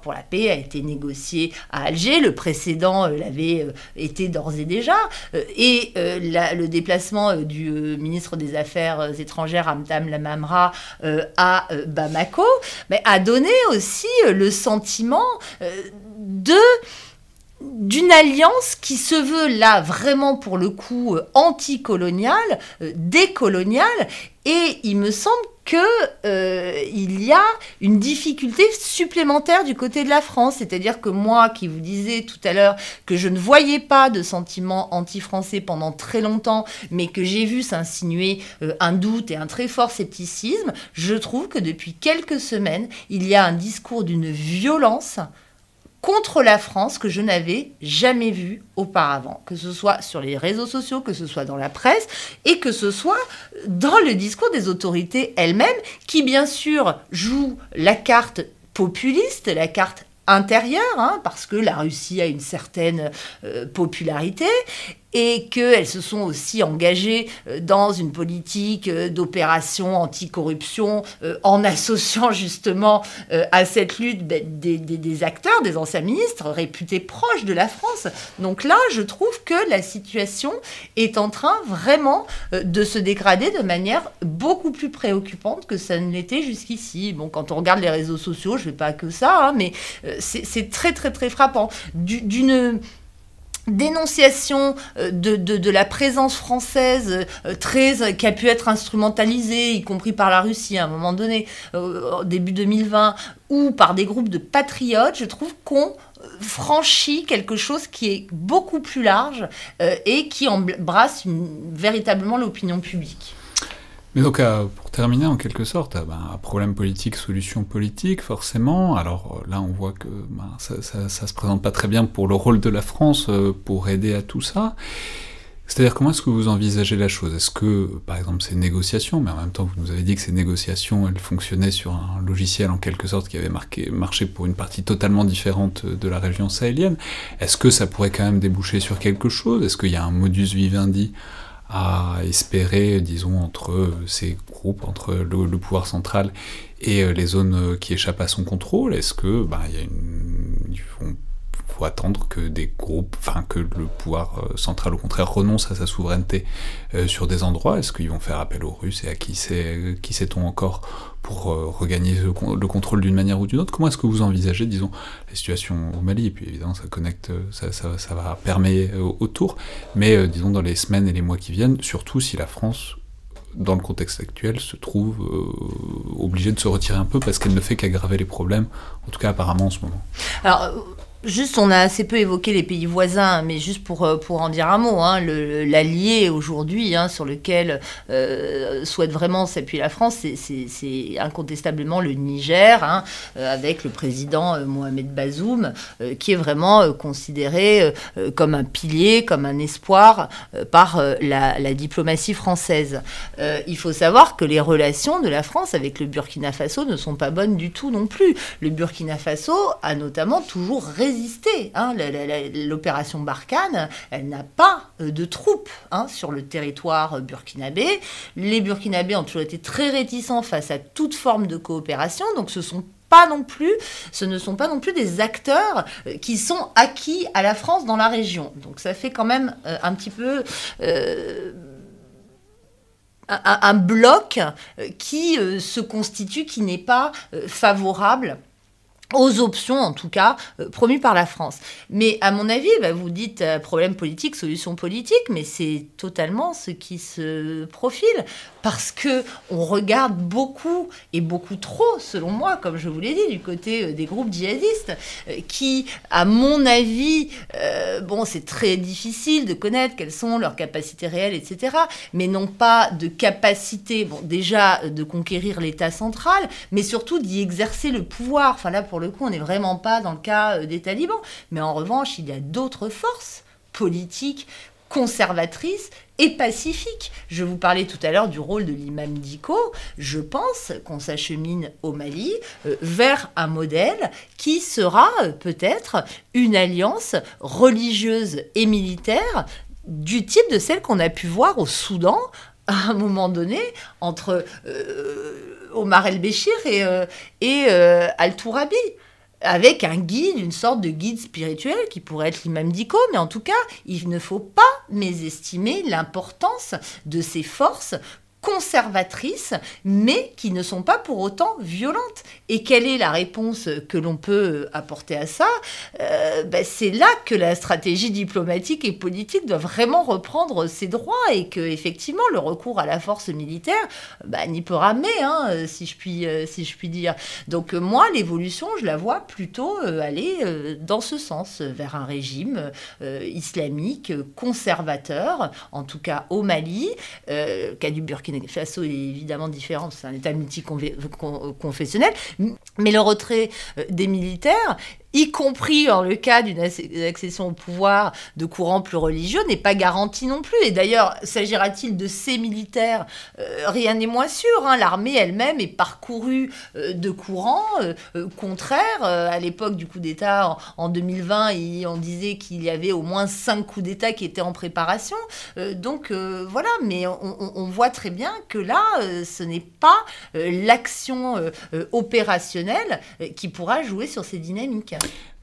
pour la paix a été négocié à Alger, le précédent l'avait été d'ores et déjà, et le déplacement du ministre des Affaires étrangères Amtam Lama euh, à euh, Bamako, mais a donné aussi euh, le sentiment de d'une alliance qui se veut là vraiment pour le coup anticoloniale, décoloniale, et il me semble qu'il euh, y a une difficulté supplémentaire du côté de la France. C'est-à-dire que moi, qui vous disais tout à l'heure que je ne voyais pas de sentiment anti-français pendant très longtemps, mais que j'ai vu s'insinuer euh, un doute et un très fort scepticisme, je trouve que depuis quelques semaines, il y a un discours d'une violence contre la France que je n'avais jamais vu auparavant, que ce soit sur les réseaux sociaux, que ce soit dans la presse, et que ce soit dans le discours des autorités elles-mêmes, qui bien sûr jouent la carte populiste, la carte intérieure, hein, parce que la Russie a une certaine euh, popularité, et qu'elles se sont aussi engagées euh, dans une politique euh, d'opération anticorruption euh, en associant justement à cette lutte des, acteurs, des anciens ministres réputés proches de la France. Donc là, je trouve que la situation est en train vraiment de se dégrader de manière beaucoup plus préoccupante que ça ne l'était jusqu'ici. Bon, quand on regarde les réseaux sociaux, je ne vais pas que ça, hein, mais c'est très très très frappant. D'une dénonciation euh, de, la présence française euh, très euh, qui a pu être instrumentalisée, y compris par la Russie à un moment donné, début 2020, ou par des groupes de patriotes, je trouve qu'on franchit quelque chose qui est beaucoup plus large et qui embrasse véritablement l'opinion publique. Mais donc, euh, pour terminer, en quelque sorte, euh, ben, problème politique, solution politique, forcément. Alors euh, là, on voit que ben, ça, ça, se présente pas très bien pour le rôle de la France pour aider à tout ça. C'est-à-dire, comment est-ce que vous envisagez la chose? Est-ce que, par exemple, ces négociations, mais en même temps, vous nous avez dit que ces négociations, elles fonctionnaient sur un logiciel, en quelque sorte, qui avait marché pour une partie totalement différente de la région sahélienne. Est-ce que ça pourrait quand même déboucher sur quelque chose? Est-ce qu'il y a un modus vivendi à espérer, disons, entre ces groupes, entre le, pouvoir central et euh, les zones euh, qui échappent à son contrôle. Est-ce que bah, y a une, attendre que des groupes, enfin que le pouvoir euh, central au contraire renonce à sa souveraineté sur des endroits. Est-ce qu'ils vont faire appel aux Russes et à qui sait, qui sait-on encore pour euh, regagner le, contrôle d'une manière ou d'une autre? Comment est-ce que vous envisagez, disons, la situation au Mali? Et puis évidemment, ça connecte, ça, ça, va permettre autour, mais euh, disons dans les semaines et les mois qui viennent, surtout si la France dans le contexte actuel, se trouve euh, obligée de se retirer un peu parce qu'elle ne fait qu'aggraver les problèmes, en tout cas apparemment en ce moment. Alors, Juste, on a assez peu évoqué les pays voisins, mais juste pour, euh, en dire un mot, hein, l'allié aujourd'hui hein, sur lequel euh, souhaite vraiment s'appuyer la France, c'est incontestablement le Niger, hein, euh, avec le président Mohamed Bazoum, qui est vraiment considéré comme un pilier, comme un espoir par la, la, diplomatie française. il faut savoir que les relations de la France avec le Burkina Faso ne sont pas bonnes du tout non plus. Le Burkina Faso a notamment toujours résisté Hein. L'opération Barkhane, elle n'a pas de troupes hein, sur le territoire burkinabé. Les Burkinabés ont toujours été très réticents face à toute forme de coopération, donc ce sont pas non plus, ce ne sont pas non plus des acteurs euh, qui sont acquis à la France dans la région. Donc ça fait quand même euh, un petit peu euh, un, bloc qui se constitue, qui n'est pas favorable aux options, en tout cas, promues par la France. Mais à mon avis, bah, vous dites problème politique, solution politique, mais c'est totalement ce qui se profile parce que on regarde beaucoup et beaucoup trop, selon moi, comme je vous l'ai dit, du côté euh, des groupes djihadistes, euh, qui, à mon avis, euh, bon, c'est très difficile de connaître quelles sont leurs capacités réelles, etc., mais n'ont pas de capacité, bon, déjà de conquérir l'État central, mais surtout d'y exercer le pouvoir. Enfin là, pour le coup, on n'est vraiment pas dans le cas des talibans, mais en revanche, il y a d'autres forces politiques conservatrices et pacifique. Je vous parlais tout à l'heure du rôle de l'imam Diko. Je pense qu'on s'achemine au Mali euh, vers un modèle qui sera euh, peut-être une alliance religieuse et militaire du type de celle qu'on a pu voir au Soudan à un moment donné entre euh, Omar el-Béchir et, et Al-Tourabi avec un guide, une sorte de guide spirituel qui pourrait être l'imam d'Iko, mais en tout cas, il ne faut pas mésestimer l'importance de ces forces conservatrices, mais qui ne sont pas pour autant violentes. Et quelle est la réponse que l'on peut apporter à ça? Euh, ben, C'est là que la stratégie diplomatique et politique doit vraiment reprendre ses droits et que effectivement le recours à la force militaire ben, n'y peut ramer, hein, si, je puis, euh, si je puis dire. Donc moi, l'évolution, je la vois plutôt euh, aller dans ce sens, vers un régime islamique conservateur, en tout cas au Mali, qu'a du Burkina Faso est évidemment différent, c'est un État multiconfessionnel, mais le retrait euh, des militaires y compris dans le cas d'une accession au pouvoir de courants plus religieux, n'est pas garanti non plus. Et d'ailleurs, s'agira-t-il de ces militaires euh, Rien n'est moins sûr. Hein. L'armée elle-même est parcourue euh, de courants euh, contraires. à l'époque du coup d'État en, 2020, on disait qu'il y avait au moins cinq coups d'État qui étaient en préparation. donc voilà, mais on, voit très bien que là, ce n'est pas l'action opérationnelle qui pourra jouer sur ces dynamiques.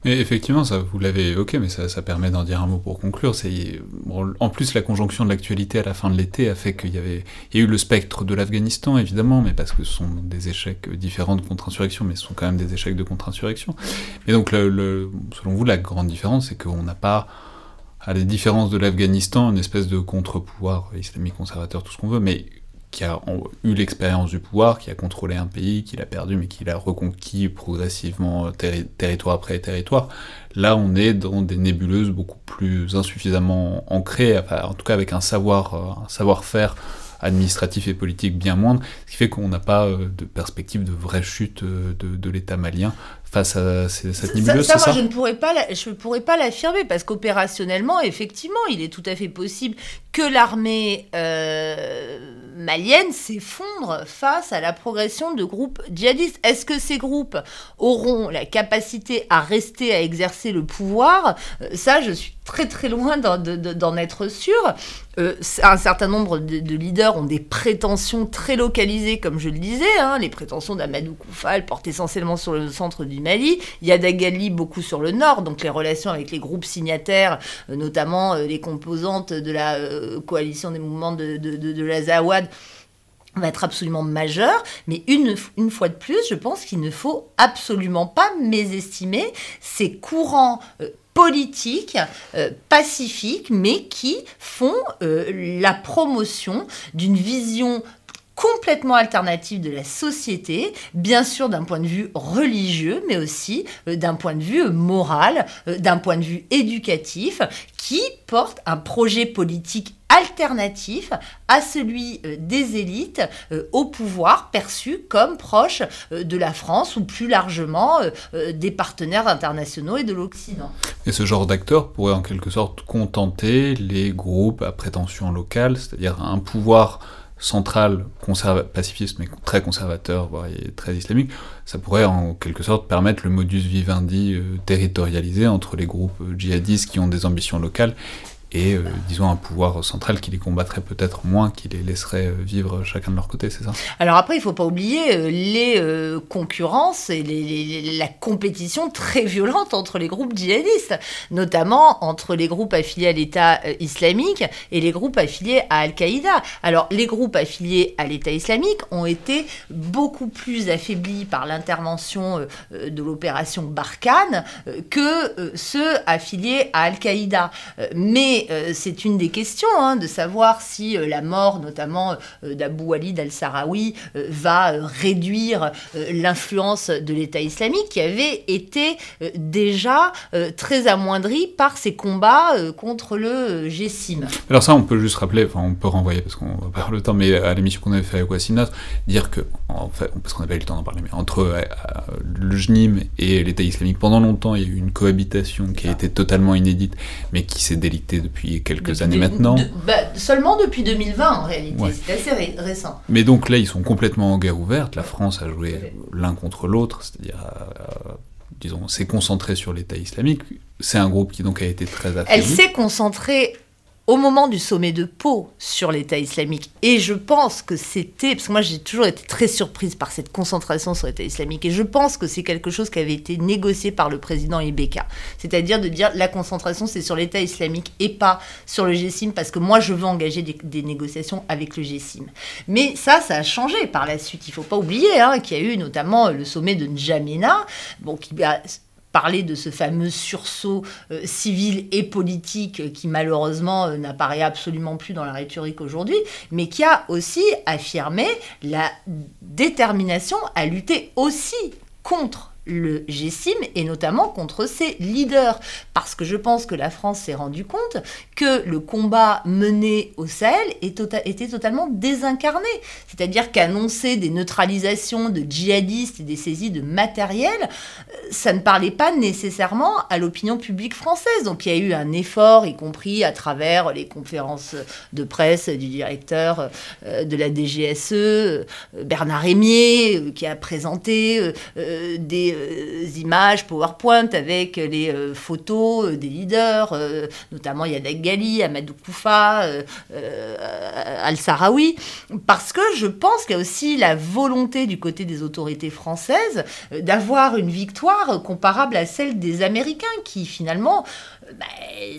Mais effectivement, vous l'avez évoqué, mais ça, permet d'en dire un mot pour conclure. En plus la conjonction de l'actualité à la fin de l'été a fait qu'il y avait, a eu le spectre de l'Afghanistan évidemment, mais parce que ce sont des échecs différents de contre-insurrection, mais ce sont quand même des échecs de contre-insurrection. Et donc, selon vous, la grande différence, c'est qu'on n'a pas, à la différence de l'Afghanistan, une espèce de contre-pouvoir islamique conservateur, tout ce qu'on veut, mais qui a eu l'expérience du pouvoir, qui a contrôlé un pays, qui l'a perdu, mais qui l'a reconquis progressivement territoire après territoire. Là, on est dans des nébuleuses beaucoup plus insuffisamment ancrées, en tout cas avec un savoir, euh, un savoir-faire administratif et politique bien moindre, ce qui fait qu'on n'a pas euh, de perspective de vraie chute euh, de, l'État malien face à cette nébuleuse. Ça, ça, moi, je ne pourrais pas, je pourrais pas l'affirmer parce qu'opérationnellement, effectivement, il est tout à fait possible que l'armée euh, malienne s'effondre face à la progression de groupes djihadistes. Est-ce que ces groupes auront la capacité à rester, à exercer le pouvoir? Ça, je suis très très loin d'en être sûr. Euh, un certain nombre de, leaders ont des prétentions très localisées, comme je le disais. Hein. les prétentions d'Amadou Koufal portent essentiellement sur le centre du Mali. Il y a Dagali beaucoup sur le nord, donc les relations avec les groupes signataires, euh, notamment euh, les composantes de la coalition des mouvements de, de la Zawad va être absolument majeures. mais une, une fois de plus, je pense qu'il ne faut absolument pas mésestimer ces courants politiques, euh, pacifiques, mais qui font euh, la promotion d'une vision complètement alternative de la société, bien sûr d'un point de vue religieux, mais aussi euh, d'un point de vue moral, d'un point de vue éducatif, qui porte un projet politique alternatif à celui euh, des élites euh, au pouvoir perçu comme proche euh, de la France ou plus largement des partenaires internationaux et de l'Occident. Et ce genre d'acteur pourrait en quelque sorte contenter les groupes à prétention locale, c'est-à-dire un pouvoir central, pacifiste, mais très conservateur, voire très islamique, ça pourrait en quelque sorte permettre le modus vivendi euh, territorialisé entre les groupes djihadistes qui ont des ambitions locales et, euh, disons, un pouvoir central qui les combattrait peut-être moins, qui les laisserait euh, vivre chacun de leur côté, c'est ça? Alors après, il ne faut pas oublier euh, les concurrences et la compétition très violente entre les groupes djihadistes, notamment entre les groupes affiliés à l'État islamique et les groupes affiliés à Al-Qaïda. Alors, les groupes affiliés à l'État islamique ont été beaucoup plus affaiblis par l'intervention de l'opération Barkhane que ceux affiliés à Al-Qaïda. Mais euh, c'est une des questions, hein, de savoir si euh, la mort notamment euh, d'Abou Walid al-Sahraoui va réduire l'influence de l'État islamique qui avait été déjà très amoindri par ses combats contre le GSIM. Alors ça, on peut juste rappeler, enfin on peut renvoyer parce qu'on va pas le temps, mais à l'émission qu'on avait fait avec Wassina, dire que, en fait, parce qu'on n'a pas eu le temps d'en parler, mais entre le JNIM et l'État islamique, pendant longtemps, il y a eu une cohabitation qui a été totalement inédite, mais qui s'est délictée depuis quelques années maintenant. Bah, seulement depuis 2020 en réalité, c'est assez récent. Mais donc là, ils sont complètement en guerre ouverte. La France a joué l'un contre l'autre, c'est-à-dire, euh, disons, s'est concentrée sur l'État islamique. C'est un groupe qui donc a été très affaibli. Elle s'est concentrée au moment du sommet de Pau sur l'État islamique. Et je pense que c'était, parce que moi j'ai toujours été très surprise par cette concentration sur l'État islamique, et je pense que c'est quelque chose qui avait été négocié par le président Ibeka. C'est-à-dire de dire la concentration c'est sur l'État islamique et pas sur le GSIM, parce que moi je veux engager des, négociations avec le GSIM. Mais ça, ça a changé par la suite. Il faut pas oublier hein, qu'il y a eu notamment le sommet de N'Djamena, bon, qui a parler de ce fameux sursaut euh, civil et politique qui malheureusement euh, n'apparaît absolument plus dans la rhétorique aujourd'hui, mais qui a aussi affirmé la détermination à lutter aussi contre le GSIM et notamment contre ses leaders. Parce que je pense que la France s'est rendu compte que le combat mené au Sahel tota-, était totalement désincarné. C'est-à-dire qu'annoncer des neutralisations de djihadistes et des saisies de matériel, euh, ça ne parlait pas nécessairement à l'opinion publique française. Donc il y a eu un effort, y compris à travers les conférences de presse du directeur euh, de la DGSE, euh, Bernard Rémier, qui a présenté des images PowerPoint avec les euh, photos euh, des leaders, notamment Yadek Gali, Amadou Koufa, Al-Sarawi, parce que je pense qu'il y a aussi la volonté du côté des autorités françaises d'avoir une victoire comparable à celle des Américains qui finalement bah,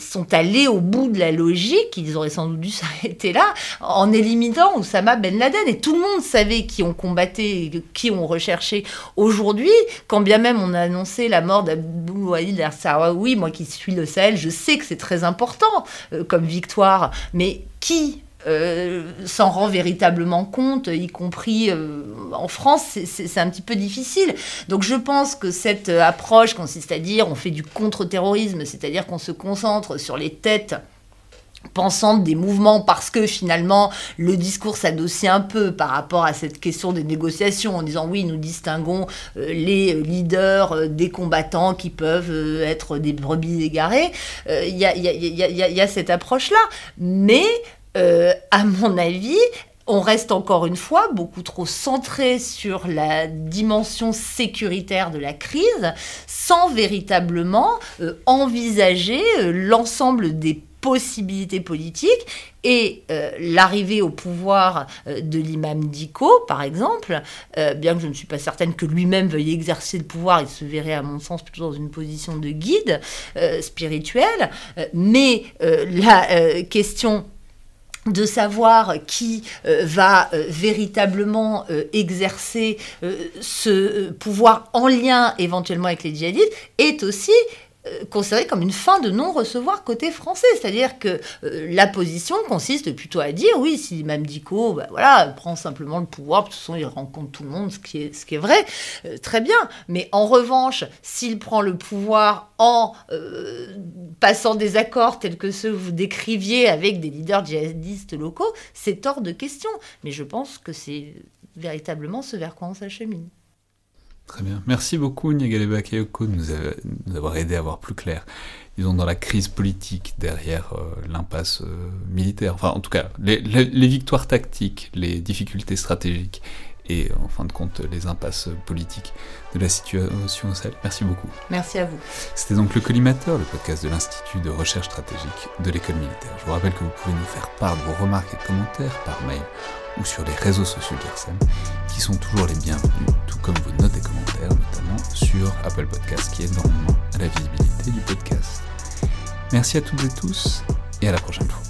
sont allés au bout de la logique, ils auraient sans doute dû s'arrêter là, en éliminant Oussama Ben Laden. Et tout le monde savait qui ont combatté, qui ont recherché. Aujourd'hui, quand bien même on a annoncé la mort d'Abou Walid al-Sahraoui, moi qui suis le Sahel, je sais que c'est très important euh, comme victoire, mais qui euh, s'en rend véritablement compte, y compris euh, en France, c'est un petit peu difficile. Donc je pense que cette approche consiste à dire on fait du contre-terrorisme, c'est-à-dire qu'on se concentre sur les têtes pensantes des mouvements parce que finalement le discours s'adossit un peu par rapport à cette question des négociations en disant oui nous distinguons euh, les leaders des combattants qui peuvent être des brebis égarées il y, y, a cette approche là mais euh, à mon avis, on reste encore une fois beaucoup trop centré sur la dimension sécuritaire de la crise sans véritablement euh, envisager euh, l'ensemble des possibilités politiques et l'arrivée au pouvoir de l'imam Diko, par exemple, bien que je ne suis pas certaine que lui-même veuille exercer le pouvoir, il se verrait à mon sens plutôt dans une position de guide spirituel, mais la question de savoir qui euh, va euh, véritablement euh, exercer ce pouvoir en lien éventuellement avec les djihadistes est aussi considéré comme une fin de non-recevoir côté français. C'est-à-dire que euh, la position consiste plutôt à dire, oui, si Mme Dico bah, voilà, prend simplement le pouvoir, de toute façon, il rencontre tout le monde, ce qui est, ce qui est vrai, euh, très bien. Mais en revanche, s'il prend le pouvoir en passant des accords tels que ceux que vous décriviez avec des leaders djihadistes locaux, c'est hors de question. Mais je pense que c'est véritablement ce vers quoi on s'achemine. Très bien. Merci beaucoup Niagale Bakayoko de nous, avoir aidé à voir plus clair. disons, dans la crise politique derrière l'impasse militaire. Enfin, en tout cas, les victoires tactiques, les difficultés stratégiques et en fin de compte les impasses politiques de la situation au Sahel. Merci beaucoup. Merci à vous. C'était donc le Collimateur, le podcast de l'Institut de recherche stratégique de l'école militaire. Je vous rappelle que vous pouvez nous faire part de vos remarques et commentaires par mail ou sur les réseaux sociaux d'IRSEM, qui sont toujours les bienvenus, tout comme vos notes et commentaires, notamment sur Apple Podcast, qui aide énormément à la visibilité du podcast. Merci à toutes et tous, et à la prochaine fois.